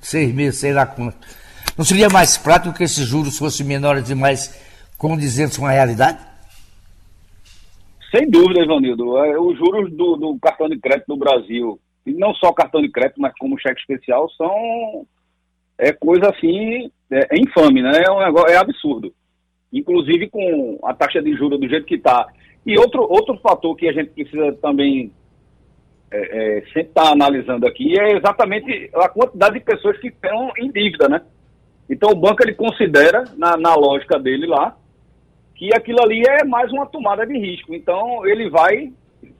Speaker 3: seis meses, sei lá quanto, não seria mais prático que esses juros fossem menores e mais condizentes com a realidade?
Speaker 6: Sem dúvida, Ivanildo. É, os juros do, do cartão de crédito no Brasil, e não só cartão de crédito, mas como cheque especial, são é coisa assim, é, é infame, né? É, um negócio, é absurdo. Inclusive com a taxa de juros do jeito que está. E outro, outro fator que a gente precisa também é, é, sempre estar tá analisando aqui é exatamente a quantidade de pessoas que estão em dívida, né? Então o banco ele considera, na, na lógica dele lá, que aquilo ali é mais uma tomada de risco. Então ele vai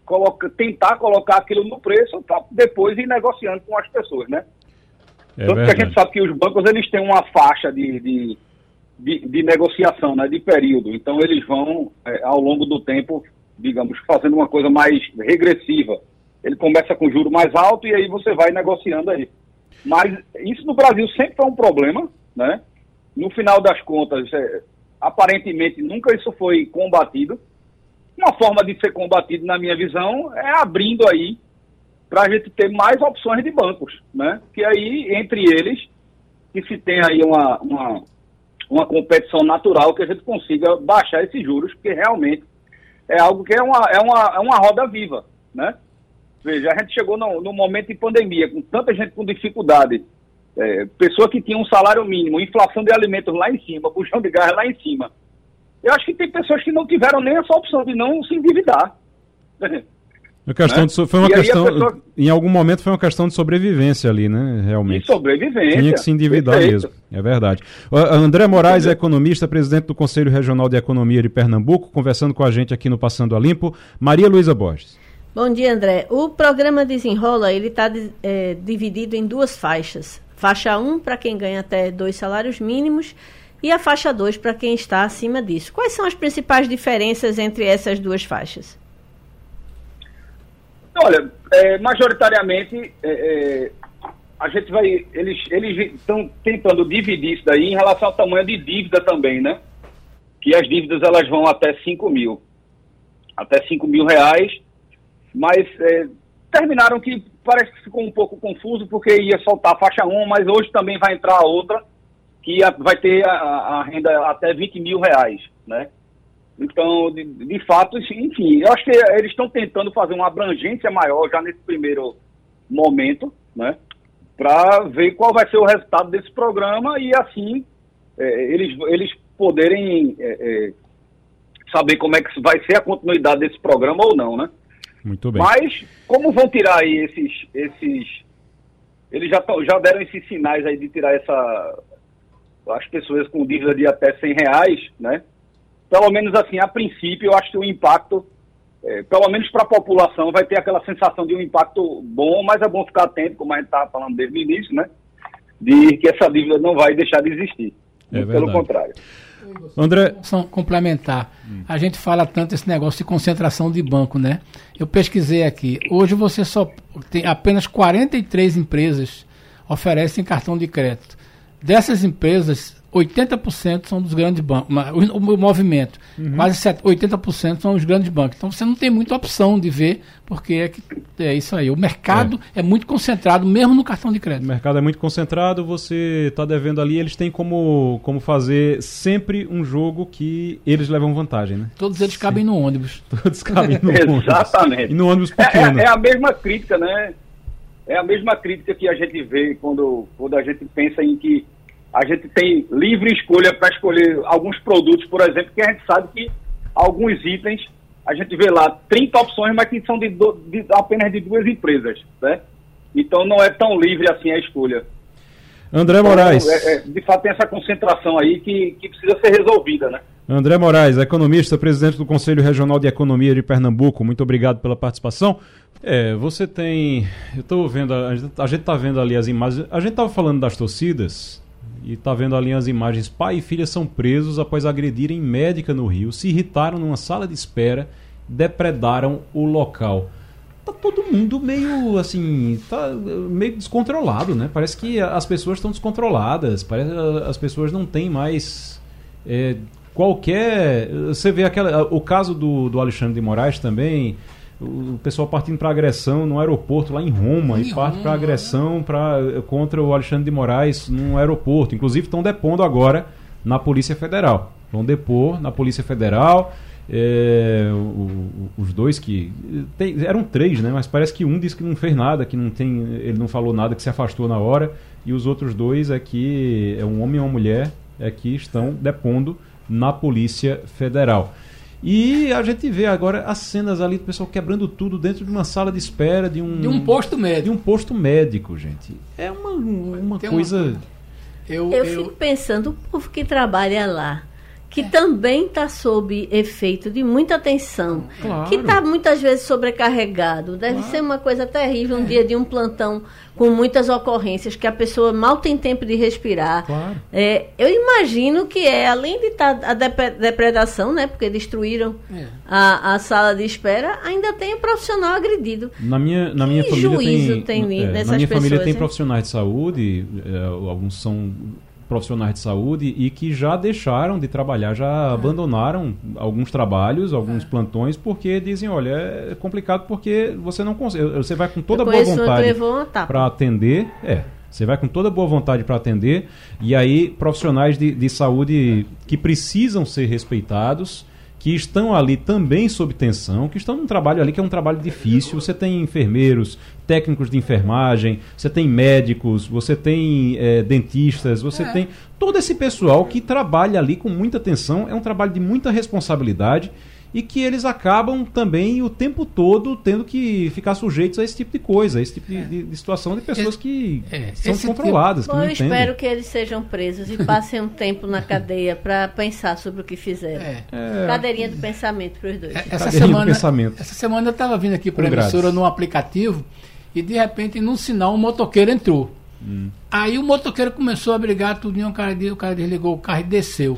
Speaker 6: coloca, tentar colocar aquilo no preço para depois ir negociando com as pessoas, né? É Tanto verdade. que a gente sabe que os bancos eles têm uma faixa de, de, de, de negociação, né, de período. Então eles vão, é, ao longo do tempo, digamos, fazendo uma coisa mais regressiva. Ele começa com juro mais alto e aí você vai negociando aí. Mas isso no Brasil sempre foi um problema, né? No final das contas, é, aparentemente nunca isso foi combatido. Uma forma de ser combatido, na minha visão, é abrindo aí para a gente ter mais opções de bancos, né? Que aí, entre eles, que se tem aí uma, uma, uma competição natural que a gente consiga baixar esses juros, porque realmente é algo que é uma, é uma, é uma roda viva, né? Veja, a gente chegou no, no momento de pandemia, com tanta gente com dificuldade, é, pessoa que tinha um salário mínimo, inflação de alimentos lá em cima, puxão de gás lá em cima. Eu acho que tem pessoas que não tiveram nem essa opção de não se endividar. [laughs]
Speaker 1: A questão né? de, foi uma questão, pessoa... em algum momento foi uma questão de sobrevivência ali, né? Realmente.
Speaker 6: De sobrevivência.
Speaker 1: Tinha que se endividar Perfeito. mesmo, é verdade. André Moraes é economista, presidente do Conselho Regional de Economia de Pernambuco, conversando com a gente aqui no Passando a Limpo. Maria Luísa Borges.
Speaker 2: Bom dia, André. O programa Desenrola, ele está é, dividido em duas faixas. Faixa 1 para quem ganha até dois salários mínimos e a faixa 2 para quem está acima disso. Quais são as principais diferenças entre essas duas faixas?
Speaker 6: Olha, é, majoritariamente é, é, a gente vai. Eles estão tentando dividir isso daí em relação ao tamanho de dívida também, né? Que as dívidas elas vão até 5 mil. Até 5 mil reais. Mas é, terminaram que parece que ficou um pouco confuso porque ia soltar a faixa 1, mas hoje também vai entrar a outra, que vai ter a, a renda até 20 mil reais, né? Então, de, de fato, enfim, eu acho que eles estão tentando fazer uma abrangência maior já nesse primeiro momento, né? Para ver qual vai ser o resultado desse programa e assim é, eles, eles poderem é, é, saber como é que vai ser a continuidade desse programa ou não, né?
Speaker 1: Muito bem.
Speaker 6: Mas, como vão tirar aí esses. esses eles já, tão, já deram esses sinais aí de tirar essa. As pessoas com dívida de até 100 reais, né? Pelo menos assim, a princípio, eu acho que o impacto, é, pelo menos para a população, vai ter aquela sensação de um impacto bom, mas é bom ficar atento, como a gente estava falando desde o início, né? De que essa dívida não vai deixar de existir.
Speaker 1: É
Speaker 6: pelo contrário.
Speaker 1: André,
Speaker 4: São complementar. A gente fala tanto esse negócio de concentração de banco, né? Eu pesquisei aqui. Hoje você só tem apenas 43 empresas oferecem cartão de crédito. Dessas empresas, 80% são dos grandes bancos. O, o movimento, quase set- 80% são os grandes bancos. Então você não tem muita opção de ver, porque é, que, é isso aí. O mercado é. muito concentrado, mesmo no cartão de
Speaker 1: o
Speaker 4: crédito.
Speaker 1: mercado é muito concentrado, você está devendo ali, eles têm como, como fazer sempre um jogo que eles levam vantagem, né?
Speaker 4: Todos eles cabem no ônibus. [laughs]
Speaker 1: Todos cabem no [laughs] ônibus.
Speaker 6: Exatamente.
Speaker 1: E no ônibus
Speaker 6: É,
Speaker 1: pequeno.
Speaker 6: é- é a mesma crítica, né? É a mesma crítica que a gente vê quando, quando a gente pensa em que a gente tem livre escolha para escolher alguns produtos, por exemplo, que a gente sabe que alguns itens a gente vê lá 30 opções, mas que são de, do- de- apenas de duas empresas, né? Então não é tão livre assim a escolha.
Speaker 1: André Moraes.
Speaker 6: Então, é- é, de fato tem essa concentração aí que, que precisa ser resolvida, né?
Speaker 1: André Moraes, economista, presidente do Conselho Regional de Economia de Pernambuco, muito obrigado pela participação. É, você tem. Eu estou vendo, a gente- a gente está vendo ali as imagens. A gente estava falando das torcidas e está vendo ali as imagens. Pai e filha são presos após agredirem médica no Rio, se irritaram numa sala de espera, depredaram o local. Tá todo mundo meio assim, tá meio descontrolado, né? Parece que as pessoas estão descontroladas, parece as pessoas não têm mais é, qualquer. Você vê aquela, o caso do, do Alexandre de Moraes também, o pessoal partindo para agressão no aeroporto lá em Roma
Speaker 4: Em
Speaker 1: e parte para agressão pra, contra o Alexandre de Moraes no aeroporto. Inclusive estão depondo agora na Polícia Federal. Vão depor na Polícia Federal. é, o- o- os dois que. tem- eram três, né? Mas parece que um disse que não fez nada, que não tem. Ele não falou nada, que se afastou na hora. E os outros dois é que é um homem e uma mulher é que estão depondo na Polícia Federal. E a gente vê agora as cenas ali do pessoal quebrando tudo dentro de uma sala de espera de um
Speaker 4: De um posto
Speaker 1: de
Speaker 4: médico.
Speaker 1: um posto médico, gente. É uma, uma
Speaker 4: Tem uma-
Speaker 1: coisa.
Speaker 4: Eu,
Speaker 2: Eu,
Speaker 4: eu-
Speaker 2: fico pensando, o povo que trabalha lá, que também está sob efeito de muita tensão,
Speaker 1: Claro.
Speaker 2: que está muitas vezes sobrecarregado. Deve ser uma coisa terrível um dia de um plantão com muitas ocorrências, que a pessoa mal tem tempo de respirar.
Speaker 1: Claro.
Speaker 2: É, eu imagino que é, além de estar a depre- depredação, né, porque destruíram
Speaker 4: É.
Speaker 2: a, a sala de espera, ainda tem o profissional agredido.
Speaker 1: Na minha, na minha
Speaker 2: Que
Speaker 1: família
Speaker 2: juízo
Speaker 1: tem,
Speaker 2: tem
Speaker 1: é,
Speaker 2: nessas
Speaker 1: na minha família
Speaker 2: pessoas,
Speaker 1: tem
Speaker 2: hein?
Speaker 1: profissionais de saúde, é, alguns são profissionais de saúde e que já deixaram de trabalhar, já
Speaker 2: Ah.
Speaker 1: abandonaram alguns trabalhos, alguns plantões, porque dizem, olha, é complicado porque você não consegue, você vai com toda boa vontade para atender, é, você vai com toda boa vontade para atender, e aí profissionais de, de saúde que precisam ser respeitados, que estão ali também sob tensão, que estão num trabalho ali que é um trabalho difícil. Você tem enfermeiros, técnicos de enfermagem, você tem médicos, você tem eh, dentistas, você tem todo esse pessoal que trabalha ali com muita tensão. É um trabalho de muita responsabilidade e que eles acabam também o tempo todo tendo que ficar sujeitos a esse tipo de coisa, a esse tipo de, de- de situação de pessoas que
Speaker 4: É,
Speaker 1: são
Speaker 4: esse
Speaker 1: descontroladas, que
Speaker 2: Bom, eu
Speaker 1: entendem.
Speaker 2: espero que eles sejam presos e [laughs] passem um tempo na cadeia para pensar sobre o que fizeram.
Speaker 4: É.
Speaker 2: Cadeirinha do pensamento para os dois.
Speaker 4: É, Essa
Speaker 1: Cadeirinha do
Speaker 4: semana,
Speaker 1: pensamento.
Speaker 4: essa semana eu estava vindo aqui para a emissora num aplicativo e de repente, num sinal, um motoqueiro entrou.
Speaker 1: Hum.
Speaker 4: Aí o motoqueiro começou a brigar, tudinho, o cara, o cara desligou o carro e desceu.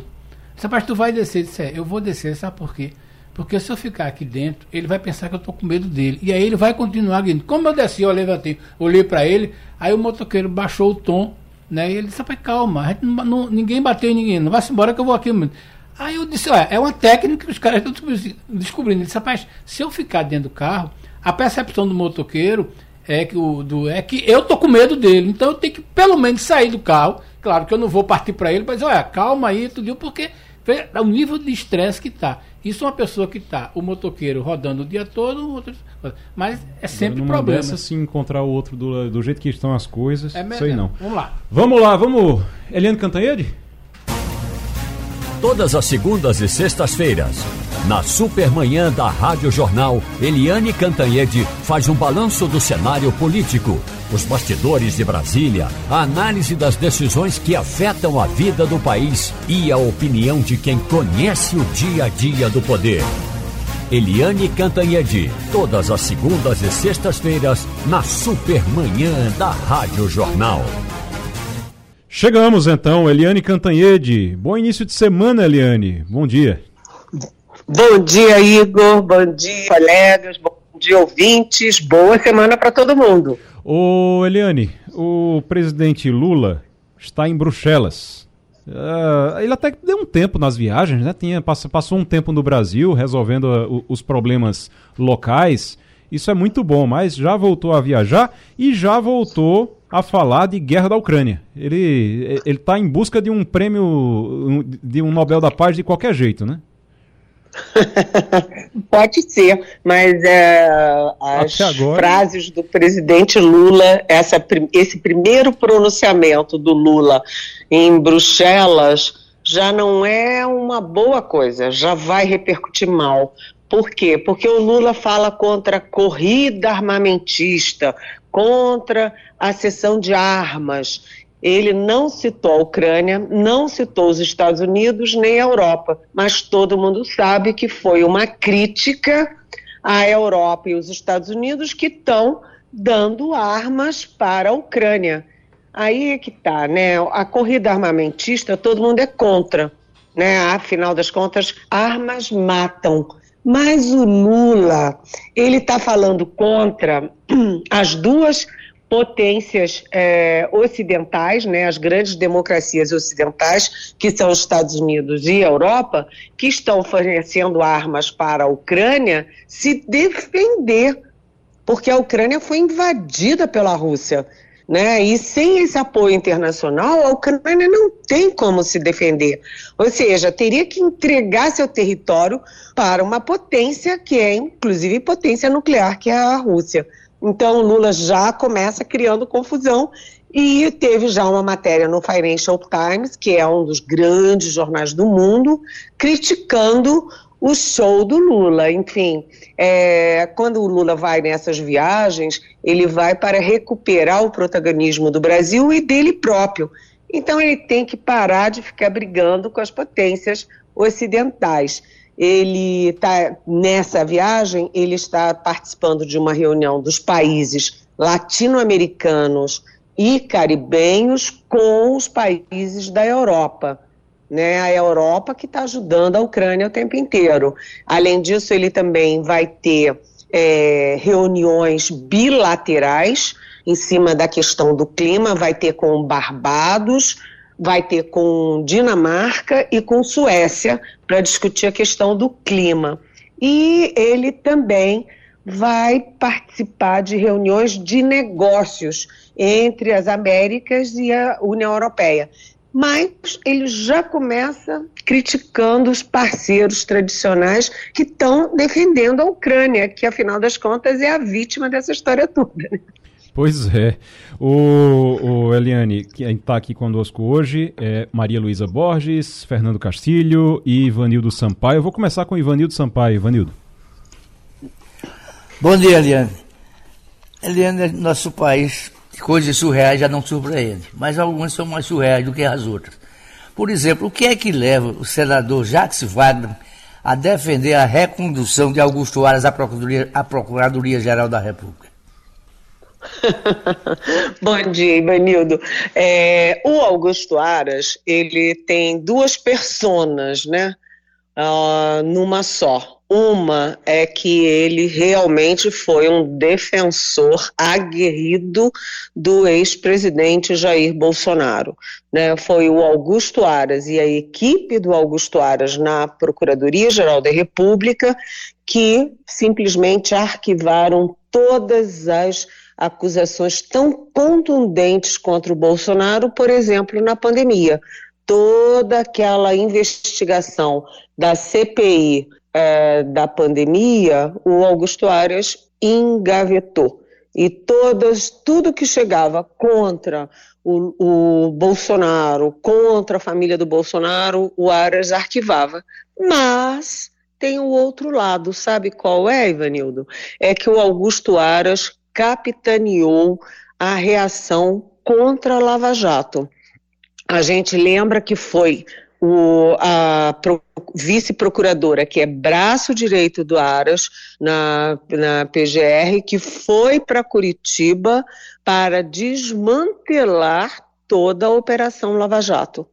Speaker 4: Disse, rapaz, tu vai descer? Eu Disse, é, eu vou descer, sabe por quê? Porque se eu ficar aqui dentro, ele vai pensar que eu tô com medo dele. E aí ele vai continuar gritando. Como eu desci, eu levantei, olhei para ele, aí o motoqueiro baixou o tom, né? E ele disse, rapaz, calma, não- não- ninguém bateu em ninguém, não vai-se embora que eu vou aqui. mesmo." Aí eu disse, olha, é uma técnica que os caras estão descobri- descobrindo. Ele disse, rapaz, se eu ficar dentro do carro, a percepção do motoqueiro é que, o, do, é que eu tô com medo dele. Então eu tenho que pelo menos sair do carro. Claro que eu não vou partir para ele, mas olha, calma aí, tudo, porque o nível de estresse que tá. Isso é uma pessoa que tá, o motoqueiro rodando o dia todo, o outro, mas é sempre
Speaker 1: Numa
Speaker 4: problema.
Speaker 1: dessa, se encontrar o outro do, do jeito que estão as coisas,
Speaker 4: É mesmo.
Speaker 1: sei não.
Speaker 4: Vamos lá.
Speaker 1: Vamos lá, vamos. Eliane Cantanhede?
Speaker 7: Todas as segundas e sextas-feiras. Na Supermanhã da Rádio Jornal, Eliane Cantanhede faz um balanço do cenário político, os bastidores de Brasília, a análise das decisões que afetam a vida do país e a opinião de quem conhece o dia a dia do poder. Eliane Cantanhede, todas as segundas e sextas-feiras, na Supermanhã da Rádio Jornal.
Speaker 1: Chegamos então, Eliane Cantanhede. Bom início de semana, Eliane. Bom dia.
Speaker 8: Bom dia, Igor. Bom dia, colegas. Bom dia, ouvintes. Boa semana para todo mundo.
Speaker 1: Ô, Eliane, o presidente Lula está em Bruxelas. Uh, ele até deu um tempo nas viagens, né? Tinha, passou, passou um tempo no Brasil resolvendo uh, os problemas locais. Isso é muito bom, mas já voltou a viajar e já voltou a falar de guerra da Ucrânia. Ele ele está em busca de um prêmio de um Nobel da Paz de qualquer jeito, né? [laughs]
Speaker 8: Pode ser, mas é, as frases do presidente Lula, essa, esse primeiro pronunciamento do Lula em Bruxelas já não é uma boa coisa, já vai repercutir mal. Por quê? Porque o Lula fala contra a corrida armamentista, contra a cessão de armas. Ele não citou a Ucrânia, não citou os Estados Unidos nem a Europa, mas todo mundo sabe que foi uma crítica à Europa e os Estados Unidos que estão dando armas para a Ucrânia. Aí é que tá, né? A corrida armamentista, todo mundo é contra, né? Afinal das contas, armas matam. Mas o Lula, ele está falando contra [clears throat] as duas potências é, ocidentais, né, as grandes democracias ocidentais, que são os Estados Unidos e a Europa, que estão fornecendo armas para a Ucrânia se defender, porque a Ucrânia foi invadida pela Rússia. Né? E sem esse apoio internacional, a Ucrânia não tem como se defender. Ou seja, teria que entregar seu território para uma potência que é, inclusive, potência nuclear, que é a Rússia. Então, Lula já começa criando confusão e teve já uma matéria no Financial Times, que é um dos grandes jornais do mundo, criticando o show do Lula. Enfim, é, quando o Lula vai nessas viagens, ele vai para recuperar o protagonismo do Brasil e dele próprio. Então ele tem que parar de ficar brigando com as potências ocidentais. Ele está nessa viagem, ele está participando de uma reunião dos países latino-americanos e caribenhos com os países da Europa né, a Europa que está ajudando a Ucrânia o tempo inteiro. Além disso, ele também vai ter é, reuniões bilaterais em cima da questão do clima, vai ter com Barbados, vai ter com Dinamarca e com Suécia para discutir a questão do clima. E ele também vai participar de reuniões de negócios entre as Américas e a União Europeia mas ele já começa criticando os parceiros tradicionais que estão defendendo a Ucrânia, que afinal das contas é a vítima dessa história toda. Né?
Speaker 1: Pois é. O, o Eliane, quem está aqui conosco hoje é Maria Luísa Borges, Fernando Castilho e Ivanildo Sampaio. Eu vou começar com Ivanildo Sampaio. Ivanildo.
Speaker 3: Bom dia, Eliane. Eliane, nosso país coisas surreais já não surpreendem, mas algumas são mais surreais do que as outras. Por exemplo, o que é que leva o senador Jacques Wagner a defender a recondução de Augusto Aras à Procuradoria-Geral Procuradoria da República? [laughs]
Speaker 8: Bom dia, Ivanildo. É, o Augusto Aras, ele tem duas personas, né? Uh, numa só. Uma é que ele realmente foi um defensor aguerrido do ex-presidente Jair Bolsonaro. Né? Foi o Augusto Aras e a equipe do Augusto Aras na Procuradoria-Geral da República que simplesmente arquivaram todas as acusações tão contundentes contra o Bolsonaro, por exemplo, na pandemia. Toda aquela investigação da CPI é, da pandemia, o Augusto Aras engavetou. E todas, tudo que chegava contra o, o, Bolsonaro, contra a família do Bolsonaro, o Aras arquivava. Mas tem o outro lado, sabe qual é, Ivanildo? É que o Augusto Aras capitaneou a reação contra a Lava Jato. A gente lembra que foi o, a vice-procuradora, que é braço direito do Aras na, na PGR, que foi para Curitiba para desmantelar toda a Operação Lava Jato.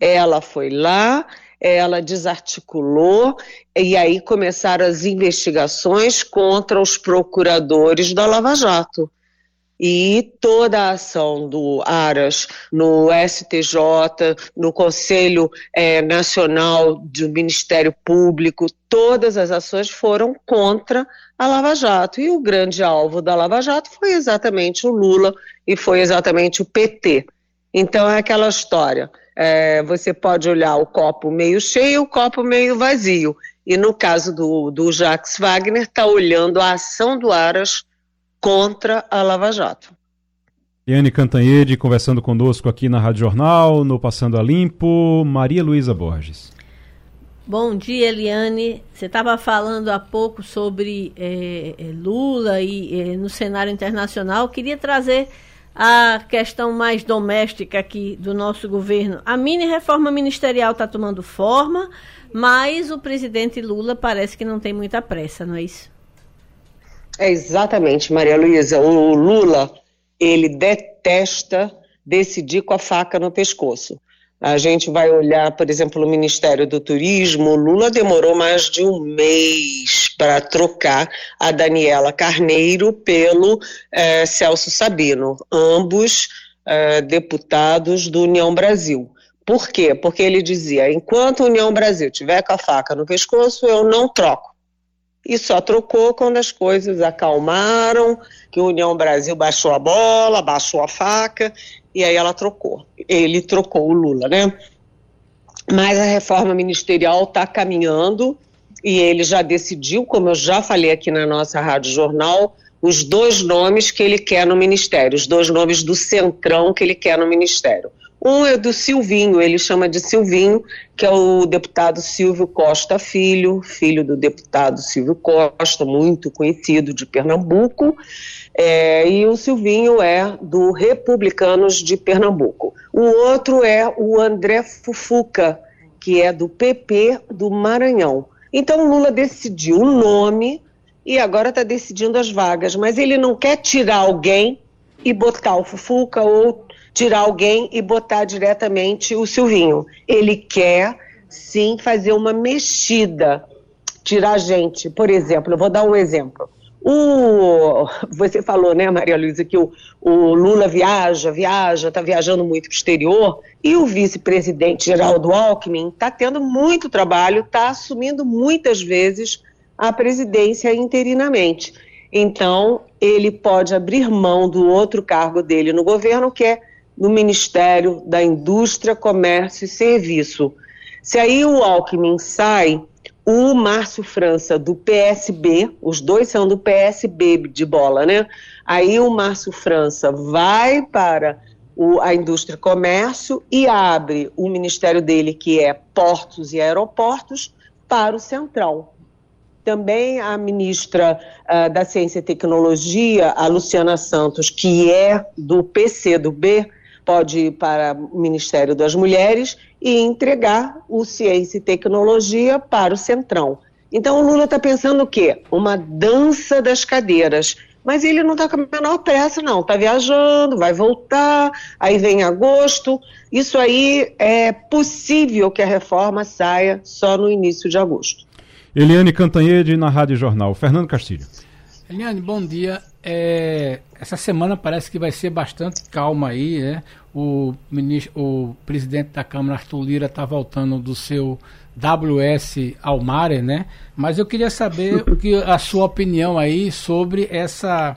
Speaker 8: Ela foi lá, ela desarticulou, e aí começaram as investigações contra os procuradores da Lava Jato e toda a ação do Aras no STJ, no Conselho é, Nacional do Ministério Público, todas as ações foram contra a Lava Jato. E o grande alvo da Lava Jato foi exatamente o Lula e foi exatamente o PT. Então é aquela história. É, você pode olhar o copo meio cheio, o copo meio vazio. E no caso do, do Jacques Wagner, está olhando a ação do Aras contra a Lava Jato.
Speaker 1: Iane Cantanhede conversando conosco aqui na Rádio Jornal, no Passando a Limpo, Maria Luísa Borges.
Speaker 2: Bom dia, Eliane. Você estava falando há pouco sobre é, Lula e é, no cenário internacional. Queria trazer a questão mais doméstica aqui do nosso governo. A mini reforma ministerial está tomando forma, mas o presidente Lula parece que não tem muita pressa, não é isso?
Speaker 8: É exatamente, Maria Luísa. O Lula, ele detesta decidir com a faca no pescoço. A gente vai olhar, por exemplo, o Ministério do Turismo. O Lula demorou mais de um mês para trocar a Daniela Carneiro pelo eh, Celso Sabino, ambos eh, deputados do União Brasil. Por quê? Porque ele dizia: enquanto a União Brasil tiver com a faca no pescoço, eu não troco e só trocou quando as coisas acalmaram, que a União Brasil baixou a bola, baixou a faca, e aí ela trocou. Ele trocou o Lula, né? Mas a reforma ministerial está caminhando e ele já decidiu, como eu já falei aqui na nossa Rádio Jornal, os dois nomes que ele quer no ministério, os dois nomes do centrão que ele quer no ministério. Um é do Silvinho, ele chama de Silvinho, que é o deputado Silvio Costa Filho, filho do deputado Silvio Costa, muito conhecido de Pernambuco. É, e o Silvinho é do Republicanos de Pernambuco. O outro é o André Fufuca, que é do PP do Maranhão. Então o Lula decidiu o nome e agora está decidindo as vagas, mas ele não quer tirar alguém e botar o Fufuca ou tirar alguém e botar diretamente o Silvinho. Ele quer, sim, fazer uma mexida, tirar gente. Por exemplo, eu vou dar um exemplo. O, você falou, né, Maria Luísa, que o, o Lula viaja, viaja, está viajando muito para o exterior, e o vice-presidente Geraldo Alckmin está tendo muito trabalho, está assumindo muitas vezes a presidência interinamente. Então, ele pode abrir mão do outro cargo dele no governo, que é no Ministério da Indústria, Comércio e Serviço. Se aí o Alckmin sai, o Márcio França do PSB, os dois são do PSB de bola, né? Aí o Márcio França vai para o, a Indústria e Comércio e abre o ministério dele, que é Portos e Aeroportos, para o Central. Também a ministra uh, da Ciência e Tecnologia, a Luciana Santos, que é do PCdoB, pode ir para o Ministério das Mulheres e entregar o Ciência e Tecnologia para o Centrão. Então o Lula está pensando o quê? Uma dança das cadeiras. Mas ele não está com a menor pressa, não. Está viajando, vai voltar, aí vem agosto. Isso aí é possível que a reforma saia só no início de agosto.
Speaker 1: Eliane Cantanhede na Rádio Jornal. Fernando Castilho.
Speaker 4: Eliane, bom dia. É, essa semana parece que vai ser bastante calma aí, né? O, ministro, o presidente da Câmara, Arthur Lira, está voltando do seu WS Almare, né? Mas eu queria saber o que a sua opinião aí sobre essa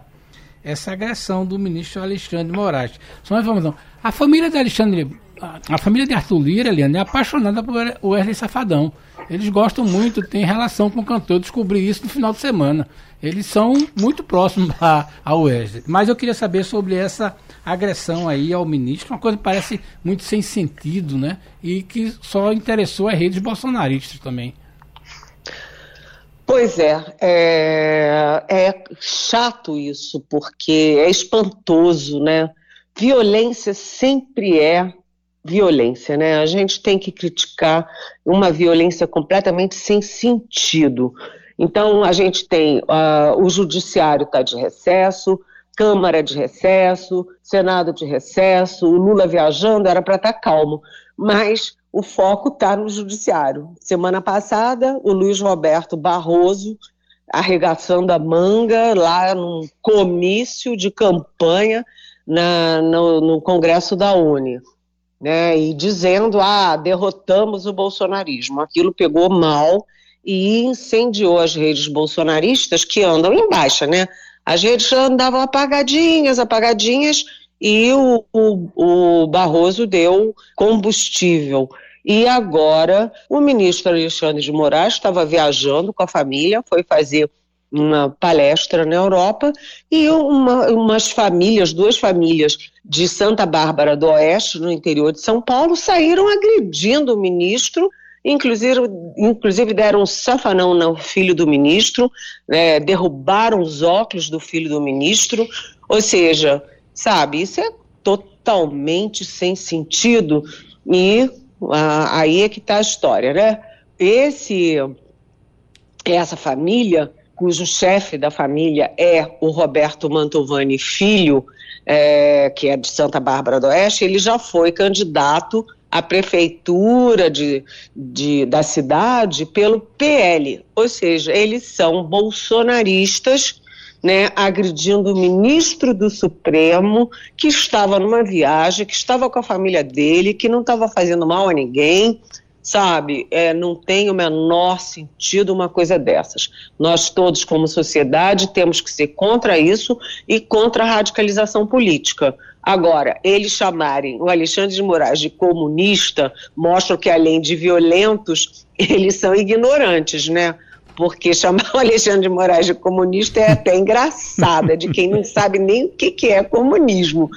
Speaker 4: essa agressão do ministro Alexandre Moraes. Só uma informação. A família de Alexandre a, família de Arthur Lira, Eliane, é apaixonada por Wesley Safadão. Eles gostam muito, tem relação com o cantor. Eu descobri isso no final de semana. Eles são muito próximos [laughs] a, ao Wesley. Mas eu queria saber sobre essa agressão aí ao ministro, uma coisa que parece muito sem sentido, né? E que só interessou as redes bolsonaristas também.
Speaker 8: Pois é, é, é chato isso, porque é espantoso, né? Violência sempre é violência, né? A gente tem que criticar uma violência completamente sem sentido. Então, a gente tem uh, o judiciário está de recesso, Câmara de recesso, Senado de recesso, o Lula viajando, era para estar tá calmo. Mas o foco está no judiciário. Semana passada, o Luiz Roberto Barroso arregaçando a manga lá num comício de campanha na, no, no Congresso da Uni. Né, e dizendo, ah, derrotamos o bolsonarismo. Aquilo pegou mal e incendiou as redes bolsonaristas que andam em baixa, né? As redes andavam apagadinhas, apagadinhas, e o, o, o Barroso deu combustível. E agora o ministro Alexandre de Moraes estava viajando com a família, foi fazer uma palestra na Europa e uma, umas famílias, duas famílias de Santa Bárbara do Oeste, no interior de São Paulo, saíram agredindo o ministro, inclusive, inclusive deram um safanão no filho do ministro, né, derrubaram os óculos do filho do ministro, ou seja, sabe, isso é totalmente sem sentido e ah, aí é que está a história, né? Esse, essa família, cujo chefe da família é o Roberto Mantovani Filho, é, que é de Santa Bárbara do Oeste, ele já foi candidato à prefeitura de, de, da cidade pelo PL, ou seja, eles são bolsonaristas né, agredindo o ministro do Supremo, que estava numa viagem, que estava com a família dele, que não estava fazendo mal a ninguém, sabe? É, não tem o menor sentido uma coisa dessas. Nós todos, como sociedade, temos que ser contra isso e contra a radicalização política. Agora, eles chamarem o Alexandre de Moraes de comunista mostra que, além de violentos, [laughs] eles são ignorantes, né? porque chamar o Alexandre de Moraes de comunista é até engraçado, é de quem não sabe nem o que, que é comunismo.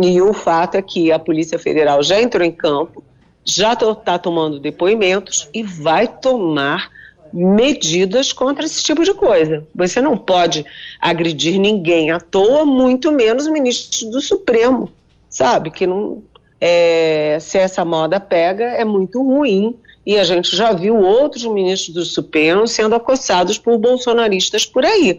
Speaker 8: E o fato é que a Polícia Federal já entrou em campo, já está tomando depoimentos e vai tomar medidas contra esse tipo de coisa. Você não pode agredir ninguém à toa, muito menos o ministro do Supremo, sabe? Que não, é, se essa moda pega, é muito ruim e a gente já viu outros ministros do Supremo sendo acossados por bolsonaristas por aí.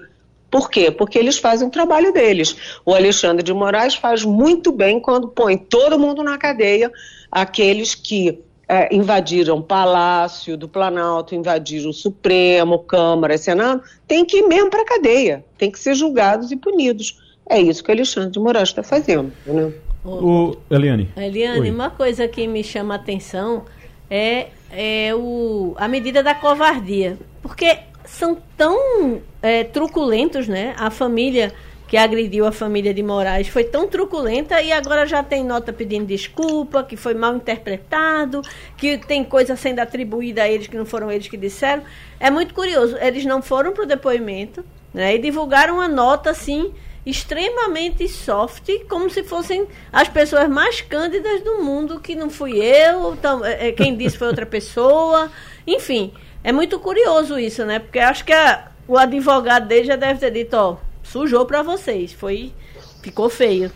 Speaker 8: Por quê? Porque eles fazem o trabalho deles. O Alexandre de Moraes faz muito bem quando põe todo mundo na cadeia, aqueles que é, invadiram o Palácio do Planalto, invadiram o Supremo, Câmara, Senado, tem que ir mesmo para a cadeia, tem que ser julgados e punidos. É isso que o Alexandre de Moraes está fazendo. Né?
Speaker 1: O, Eliane.
Speaker 2: Eliane, Oi. uma coisa que me chama a atenção é, é o, a medida da covardia. Porque são tão é, truculentos, né? A família que agrediu a família de Moraes foi tão truculenta e agora já tem nota pedindo desculpa, que foi mal interpretado, que tem coisa sendo atribuída a eles que não foram eles que disseram. É muito curioso. Eles não foram para o depoimento né, e divulgaram uma nota assim extremamente soft, como se fossem as pessoas mais cândidas do mundo, que não fui eu, então, é, quem disse foi outra pessoa. Enfim, é muito curioso isso, né? Porque acho que a, o advogado dele já deve ter dito, ó, sujou para vocês, foi ficou feio.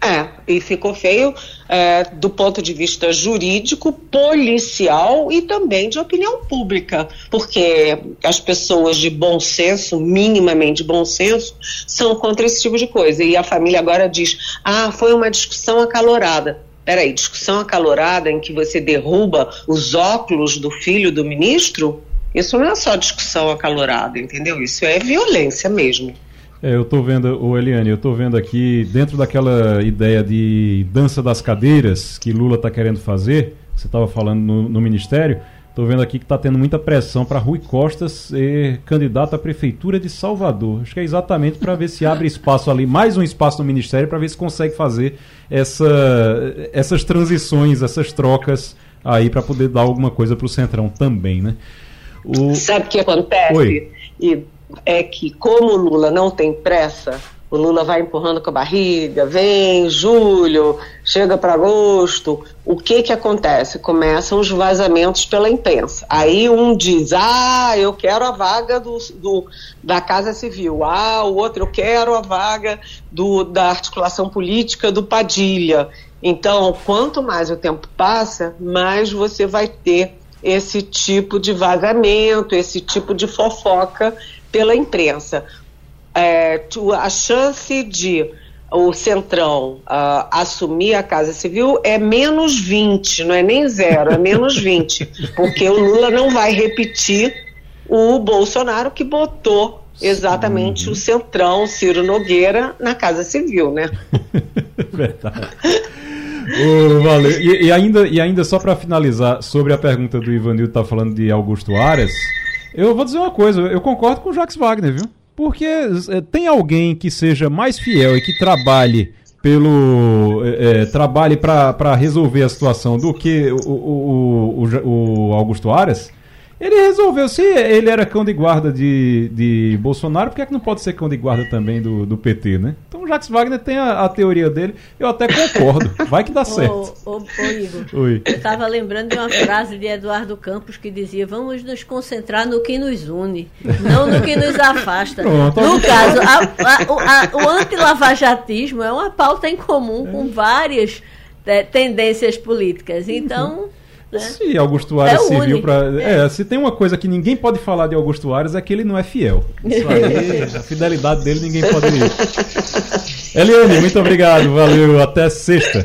Speaker 8: É, e ficou feio é, do ponto de vista jurídico, policial e também de opinião pública, porque as pessoas de bom senso, minimamente bom senso, são contra esse tipo de coisa. E a família agora diz: ah, foi uma discussão acalorada. Peraí, discussão acalorada em que você derruba os óculos do filho do ministro? Isso não é só discussão acalorada, entendeu? Isso é violência mesmo.
Speaker 1: É, eu estou vendo, o Eliane, eu estou vendo aqui, dentro daquela ideia de dança das cadeiras que Lula está querendo fazer, você estava falando no, no, Ministério, Estou vendo aqui que está tendo muita pressão para Rui Costa ser candidato à Prefeitura de Salvador. Acho que é exatamente para ver se abre espaço ali, mais um espaço no Ministério, para ver se consegue fazer essa, essas transições, essas trocas aí para poder dar alguma coisa para o Centrão também, né?
Speaker 8: O... Sabe o que acontece? Oi. E é que como o Lula não tem pressa, o Lula vai empurrando com a barriga, vem julho, chega para agosto. O que que acontece? Começam os vazamentos pela imprensa. Aí um diz: Ah, eu quero a vaga do, do da Casa Civil. Ah, o outro, eu quero a vaga do, da articulação política do Padilha. Então, quanto mais o tempo passa, mais você vai ter esse tipo de vazamento, esse tipo de fofoca pela imprensa é, a chance de o Centrão uh, assumir a Casa Civil é menos 20, não é nem zero, é menos 20, [laughs] porque o Lula não vai repetir o Bolsonaro que botou exatamente uhum. o Centrão, Ciro Nogueira, na Casa Civil, né? [laughs]
Speaker 1: Verdade. oh, valeu. E, e, ainda, e ainda só para finalizar, sobre a pergunta do Ivanildo tá falando de Augusto Aras, eu vou dizer uma coisa, eu concordo com o Jacques Wagner, viu? Porque é, tem alguém que seja mais fiel e que trabalhe pelo é, trabalhe para resolver a situação do que o, o, o, o Augusto Aras? Ele resolveu, se ele era cão de guarda de, de Bolsonaro, por que, é que não pode ser cão de guarda também do, do PT, né? Então o Jacques Wagner tem a, a teoria dele, eu até concordo, [laughs] vai que dá certo.
Speaker 2: Ô, ô, ô Igor, Oi. eu estava lembrando de uma frase de Eduardo Campos que dizia: vamos nos concentrar no que nos une, não no que nos afasta. Pronto, no caso, a, a, o antilavajatismo é uma pauta em comum com várias é, tendências políticas. Então.
Speaker 1: Né? Se Augusto Aras é serviu para. É. é. se tem uma coisa que ninguém pode falar de Augusto Aras é que ele não é fiel. Isso aí, [laughs] a fidelidade dele ninguém pode ir. Eliane, muito obrigado, valeu, até sexta.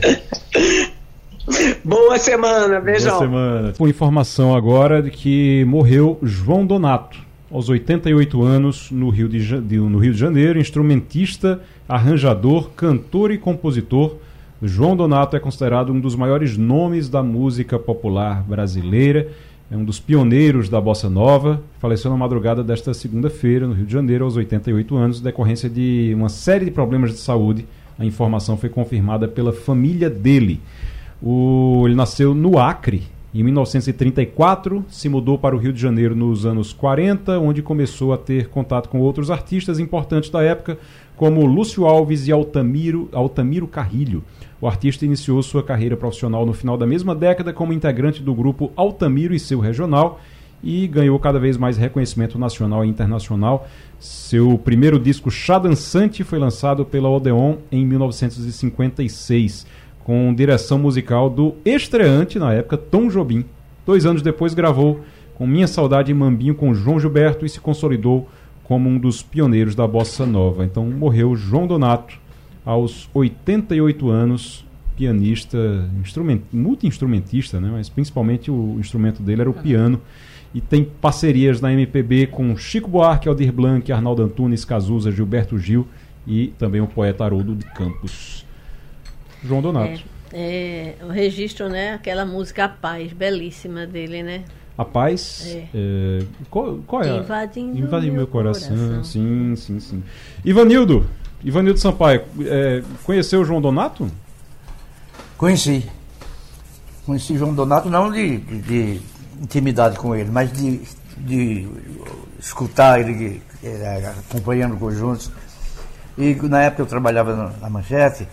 Speaker 8: Boa semana, beijão.
Speaker 1: Boa semana. Com informação agora de que morreu João Donato, aos 88 anos, no Rio de, no Rio de Janeiro, instrumentista, arranjador, cantor e compositor João Donato é considerado um dos maiores nomes da música popular brasileira, é um dos pioneiros da bossa nova. Faleceu na madrugada desta segunda-feira, no Rio de Janeiro, aos 88 anos, decorrência de uma série de problemas de saúde. A informação foi confirmada pela família dele. O, ele nasceu no Acre, em 1934, se mudou para o Rio de Janeiro nos anos 40, onde começou a ter contato com outros artistas importantes da época, como Lúcio Alves e Altamiro, Altamiro Carrilho. O artista iniciou sua carreira profissional no final da mesma década como integrante do grupo Altamiro e seu regional e ganhou cada vez mais reconhecimento nacional e internacional. Seu primeiro disco Chá Dançante foi lançado pela Odeon em 1956, com direção musical do estreante na época Tom Jobim. Dois anos depois gravou com Minha Saudade e Mambinho com João Gilberto e se consolidou como um dos pioneiros da bossa nova. Então morreu João Donato aos 88 anos, pianista, instrument, multi-instrumentista, né? mas principalmente o instrumento dele era o piano. E tem parcerias na MPB com Chico Buarque, Aldir Blanc, Arnaldo Antunes, Cazuza, Gilberto Gil e também o poeta Haroldo de Campos. João Donato.
Speaker 2: É, é, o registro, né? Aquela música A Paz, belíssima dele, né?
Speaker 1: A Paz. É. É, qual, qual, é?
Speaker 2: Invadindo, Invadindo meu, coração. coração.
Speaker 1: Sim, sim, sim. Ivanildo, Ivanildo Sampaio, é, conheceu o João Donato?
Speaker 3: Conheci. Conheci João Donato não de, de, de intimidade com ele, mas de, de escutar ele é, acompanhando conjuntos. E na época eu trabalhava na Manchete,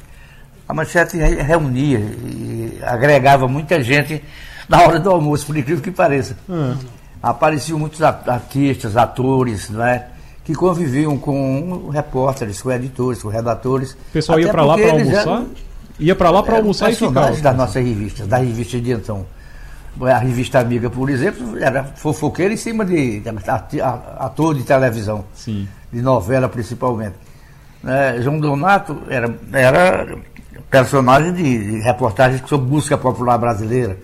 Speaker 3: a Manchete reunia e agregava muita gente na hora do almoço, por incrível que pareça. Hum. Apareciam muitos artistas, atores, não é? Que conviviam com repórteres, com editores, com redatores. O
Speaker 1: pessoal ia para lá para almoçar? ia para lá para almoçar e ficar.
Speaker 3: das nossas revistas, da revista de então. A revista Amiga, por exemplo, era fofoqueira em cima de, ator de televisão,
Speaker 1: Sim.
Speaker 3: de novela principalmente. É, João Donato era, era personagem de, de reportagens sobre busca popular brasileira.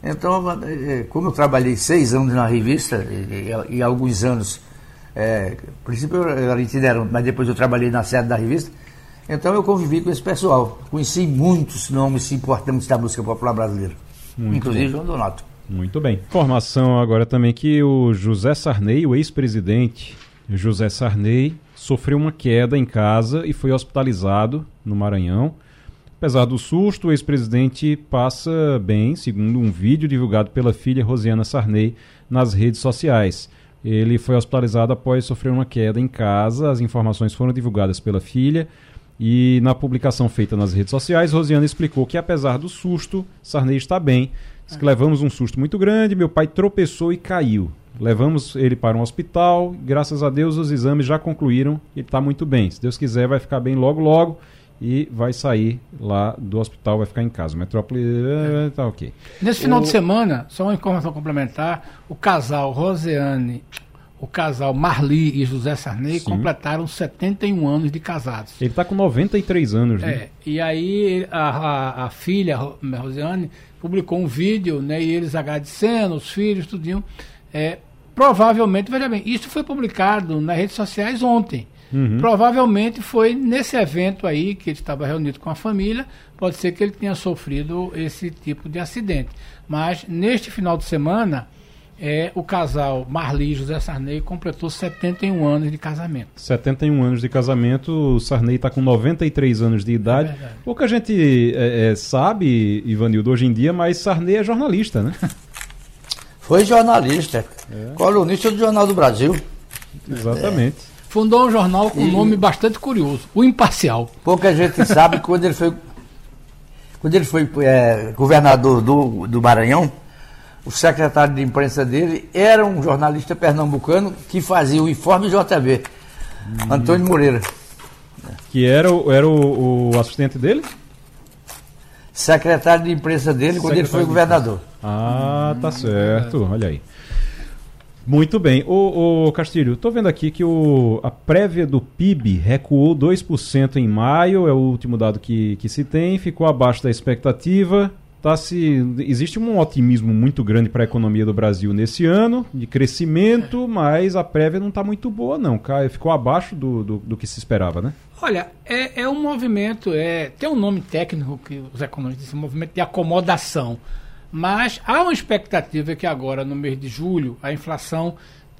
Speaker 3: Então, é, como eu trabalhei seis anos na revista e, e, e alguns anos é, a princípio eu era itinerante, mas depois eu trabalhei na sede da revista. Então eu convivi com esse pessoal. Conheci muitos nomes importantes da música popular brasileira. Muito inclusive bom. João Donato.
Speaker 1: Muito bem. Informação agora também que o José Sarney, o ex-presidente José Sarney, sofreu uma queda em casa e foi hospitalizado no Maranhão. Apesar do susto, o ex-presidente passa bem, segundo um vídeo divulgado pela filha Rosiana Sarney nas redes sociais. Ele foi hospitalizado após sofrer uma queda em casa. As informações foram divulgadas pela filha. E na publicação feita nas redes sociais, Rosiana explicou que, apesar do susto, Sarney está bem. Diz que levamos um susto muito grande, meu pai tropeçou e caiu. Levamos ele para um hospital, graças a Deus os exames já concluíram, ele está muito bem. Se Deus quiser, vai ficar bem logo, logo e vai sair lá do hospital, vai ficar em casa. Metrópole, é. tá ok.
Speaker 4: Nesse final o... de semana, só uma informação complementar, o casal Roseane o casal Marli e José Sarney Sim. completaram 71 anos de casados.
Speaker 1: Ele está com 93 anos, né?
Speaker 4: É, e aí a, a, a filha, Rosiane, publicou um vídeo, né, e eles agradecendo, os filhos, tudinho. É, provavelmente, veja bem, isso foi publicado nas redes sociais ontem. Uhum. Provavelmente foi nesse evento aí que ele estava reunido com a família, pode ser que ele tenha sofrido esse tipo de acidente. Mas neste final de semana, é, o casal Marli e José Sarney completou 71 anos de casamento.
Speaker 1: 71 anos de casamento, o Sarney está com 93 anos de idade. É Pouca gente é, é, sabe, Ivanildo, hoje em dia, mas Sarney é jornalista, né?
Speaker 3: Foi jornalista, é. colunista do Jornal do Brasil.
Speaker 1: Exatamente.
Speaker 4: Fundou um jornal com um nome bastante curioso, o Imparcial.
Speaker 3: Pouca gente sabe quando ele foi, quando ele foi é, governador do, do Maranhão, o secretário de imprensa dele era um jornalista pernambucano que fazia o informe JB, hum. Antônio Moreira.
Speaker 1: Que era, o, era o, o, assistente dele?
Speaker 3: Secretário de imprensa dele quando ele foi governador.
Speaker 1: Ah, tá certo. Olha aí. Muito bem. Ô, ô Castilho, estou vendo aqui que o, a prévia do PIB recuou 2% em maio, é o último dado que, que se tem, ficou abaixo da expectativa tá se existe um otimismo muito grande para a economia do Brasil nesse ano de crescimento, mas a prévia não está muito boa não, ficou abaixo do, do, do, que se esperava, né?
Speaker 4: Olha, é, é um movimento, é tem um nome técnico que os economistas dizem, um movimento de acomodação, mas há uma expectativa que agora no mês de julho a inflação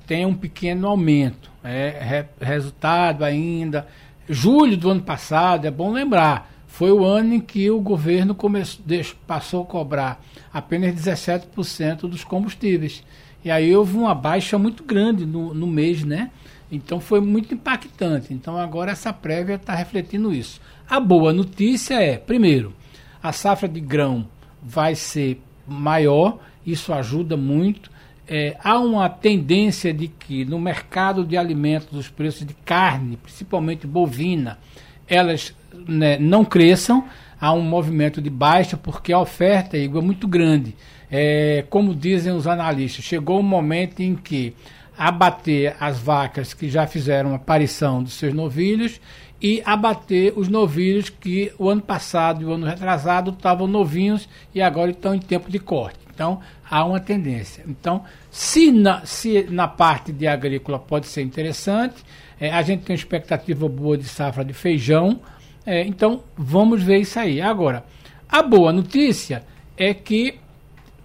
Speaker 4: tenha um pequeno aumento, é re, resultado ainda julho do ano passado é bom lembrar foi o ano em que o governo começou, passou a cobrar apenas 17% dos combustíveis. E aí houve uma baixa muito grande no, no mês, né? Então foi muito impactante. Então agora essa prévia está refletindo isso. A boa notícia é, primeiro, a safra de grão vai ser maior, isso ajuda muito. É, há uma tendência de que no mercado de alimentos os preços de carne, principalmente bovina, elas né, não cresçam, há um movimento de baixa, porque a oferta é muito grande. É, como dizem os analistas, chegou um momento em que abater as vacas que já fizeram aparição dos seus novilhos e abater os novilhos que o ano passado e o ano retrasado estavam novinhos e agora estão em tempo de corte. Então, há uma tendência. Então, se na, se na parte de agrícola pode ser interessante, é, a gente tem uma expectativa boa de safra de feijão, é, então, vamos ver isso aí. Agora, a boa notícia é que,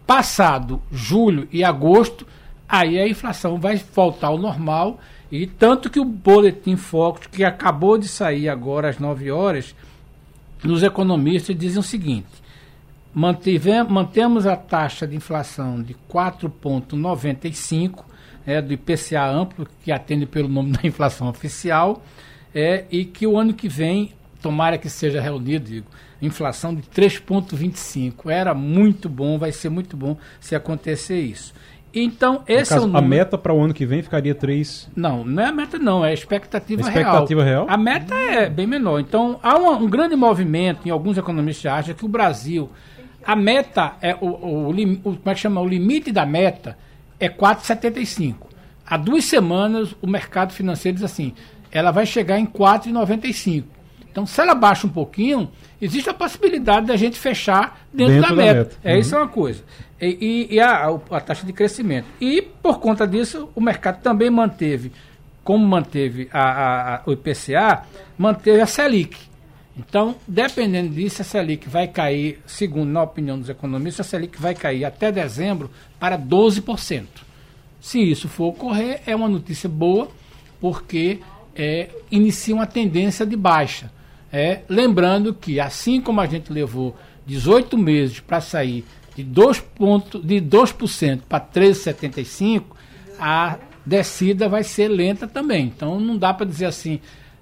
Speaker 4: passado julho e agosto, aí a inflação vai voltar ao normal. E tanto que o Boletim Focus, que acabou de sair agora às 9 horas, nos economistas dizem o seguinte: mantemos a taxa de inflação de 4,95, é, do IPCA amplo, que atende pelo nome [laughs] da inflação oficial, é, e que o ano que vem tomara que seja reunido, digo, inflação de 3,25. Era muito bom, vai ser muito bom se acontecer isso. Então, esse caso, é o número...
Speaker 1: A meta para o ano que vem ficaria 3.
Speaker 4: Não, não é a meta, não, é a expectativa,
Speaker 1: a expectativa real.
Speaker 4: real. A meta é bem menor. Então, há uma, um grande movimento, em alguns economistas acham que o Brasil, a meta, é o, o, o, como é que chama? O limite da meta é 4,75. Há duas semanas, o mercado financeiro diz assim: ela vai chegar em 4,95. Então, se ela baixa um pouquinho, existe a possibilidade da gente fechar dentro, dentro da, meta. da, meta. É, uhum. Isso é uma coisa. E, e, e a, a, taxa de crescimento. E, por conta disso, o mercado também manteve, como manteve a, a, o IPCA, manteve a Selic. Então, dependendo disso, a Selic vai cair, segundo na opinião dos economistas, a Selic vai cair até dezembro para 12%. Se isso for ocorrer, é uma notícia boa, porque é, inicia uma tendência de baixa. É, lembrando que, assim como a gente levou 18 meses para sair de 2%, ponto, de 2 para 13,75%, a descida vai ser lenta também. Então não dá para dizer assim,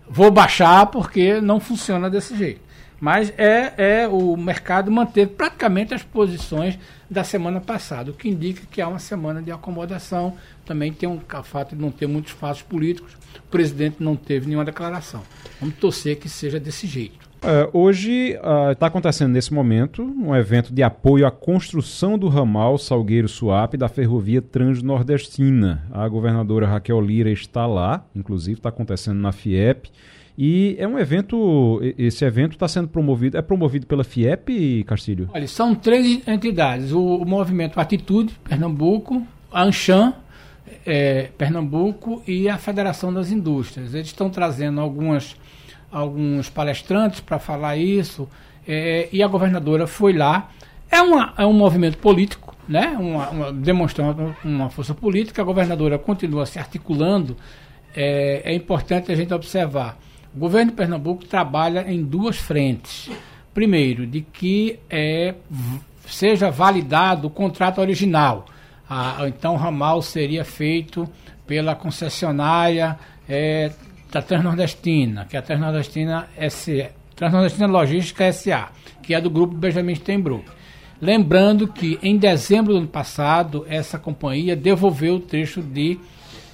Speaker 4: vou baixar porque não funciona desse jeito. Mas é, é o mercado manter praticamente as posições da semana passada, o que indica que há uma semana de acomodação. Também tem um fato de não ter muitos fatos políticos, o presidente não teve nenhuma declaração. Vamos torcer que seja desse jeito.
Speaker 1: Uh, hoje está uh, acontecendo nesse momento um evento de apoio à construção do ramal Salgueiro Suape da ferrovia Transnordestina. A governadora Raquel Lira está lá, inclusive está acontecendo na FIEP. E é um evento, esse evento está sendo promovido, é promovido pela FIEP, Castilho?
Speaker 4: Olha, são três entidades, o, o movimento Atitude, Pernambuco, a Anchan, é, Pernambuco e a Federação das Indústrias. Eles estão trazendo algumas, alguns palestrantes para falar isso, é, e a governadora foi lá. É, uma, é um movimento político, né? uma, uma, demonstrando uma força política, a governadora continua se articulando. É, é importante a gente observar o governo de Pernambuco trabalha em duas frentes. Primeiro, de que é, seja validado o contrato original. Ah, então, o ramal seria feito pela concessionária é, da Transnordestina, que é a Transnordestina, S, Transnordestina Logística SA, que é do grupo Benjamin Steinbrück. Lembrando que em dezembro do ano passado, essa companhia devolveu o trecho de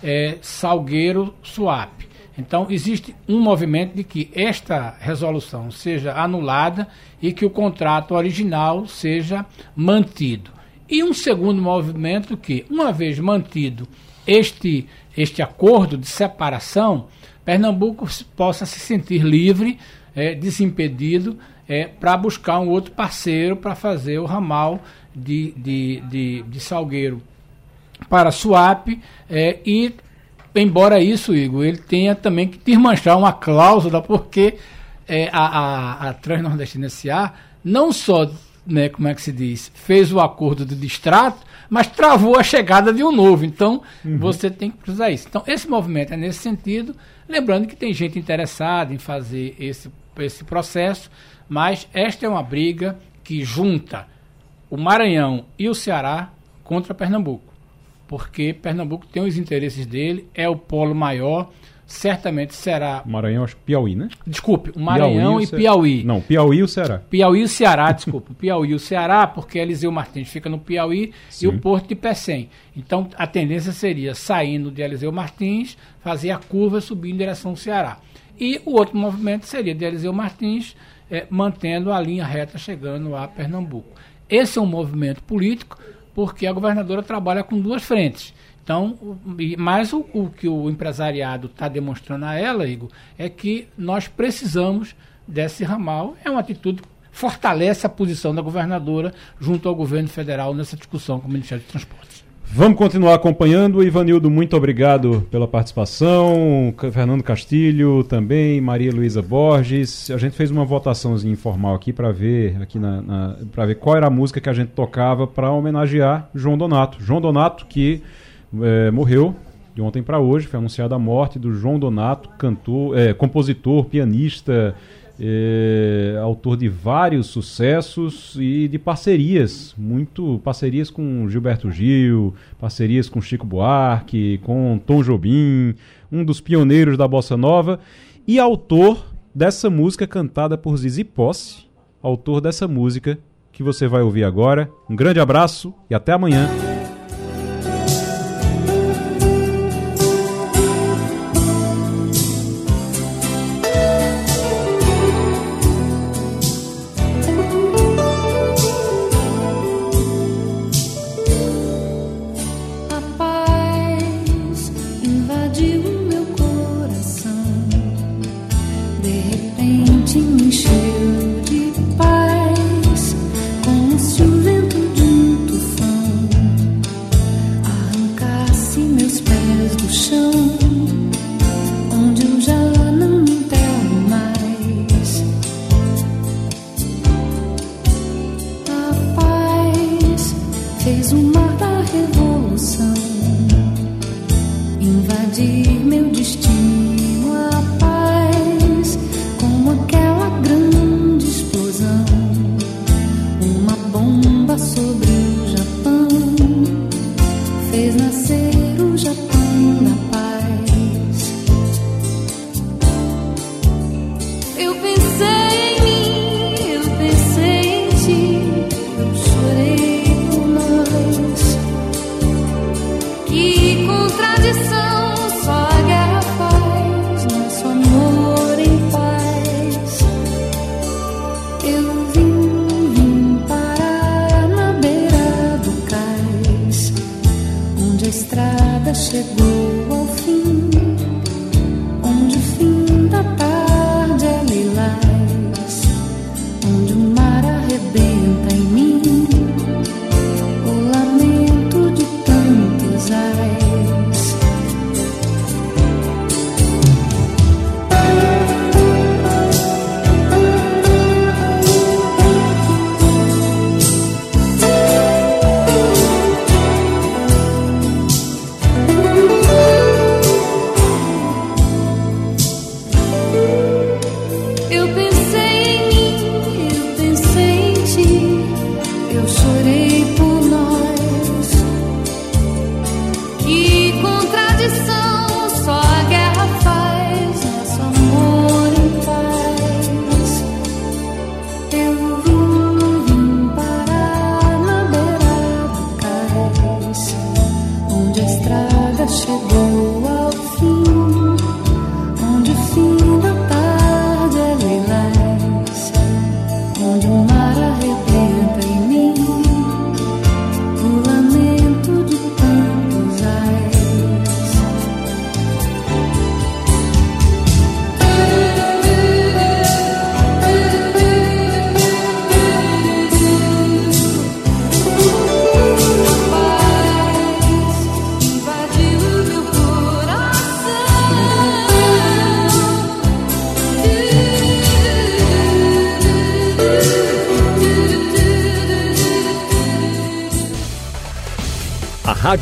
Speaker 4: é, Salgueiro Suape. Então, existe um movimento de que esta resolução seja anulada e que o contrato original seja mantido. E um segundo movimento que, uma vez mantido este, este acordo de separação, Pernambuco possa se sentir livre, é, desimpedido, é, para buscar um outro parceiro para fazer o ramal de, de, de, de Salgueiro para Suape é, e embora isso, Igor, ele tenha também que desmanchar uma cláusula, porque é, a, a, a Transnordestina S.A. não só, né, como é que se diz, fez o acordo do distrato, mas travou a chegada de um novo. Então, uhum. você tem que cruzar isso. Então, esse movimento é nesse sentido, lembrando que tem gente interessada em fazer esse, esse processo, mas esta é uma briga que junta o Maranhão e o Ceará contra Pernambuco. Porque Pernambuco tem os interesses dele, é o polo maior, certamente será.
Speaker 1: Maranhão, acho que Piauí, né?
Speaker 4: Desculpe, o Maranhão Piauí, e Piauí.
Speaker 1: Não, Piauí e o Ceará.
Speaker 4: Piauí e o Ceará, desculpa. [laughs] Piauí e o Ceará, porque Eliseu Martins fica no Piauí Sim. e o Porto de Pecém. Então a tendência seria, saindo de Eliseu Martins, fazer a curva subir em direção ao Ceará. E o outro movimento seria de Eliseu Martins, eh, mantendo a linha reta chegando a Pernambuco. Esse é um movimento político porque a governadora trabalha com duas frentes. Então, mais o, o que o empresariado está demonstrando a ela, Igor, é que nós precisamos desse ramal. É uma atitude que fortalece a posição da governadora junto ao governo federal nessa discussão com o Ministério de Transportes.
Speaker 1: Vamos continuar acompanhando. Ivanildo, muito obrigado pela participação. Fernando Castilho também, Maria Luísa Borges. A gente fez uma votaçãozinha informal aqui para ver aqui na, na para ver qual era a música que a gente tocava para homenagear João Donato. João Donato que é, morreu de ontem para hoje, foi anunciada a morte do João Donato, cantor, é, compositor, pianista, é, autor de vários sucessos e de parcerias, muito parcerias com Gilberto Gil, parcerias com Chico Buarque, com Tom Jobim, um dos pioneiros da bossa nova e autor dessa música cantada por Zizi Posse, autor dessa música que você vai ouvir agora. Um grande abraço e até amanhã.
Speaker 7: ser o Japão.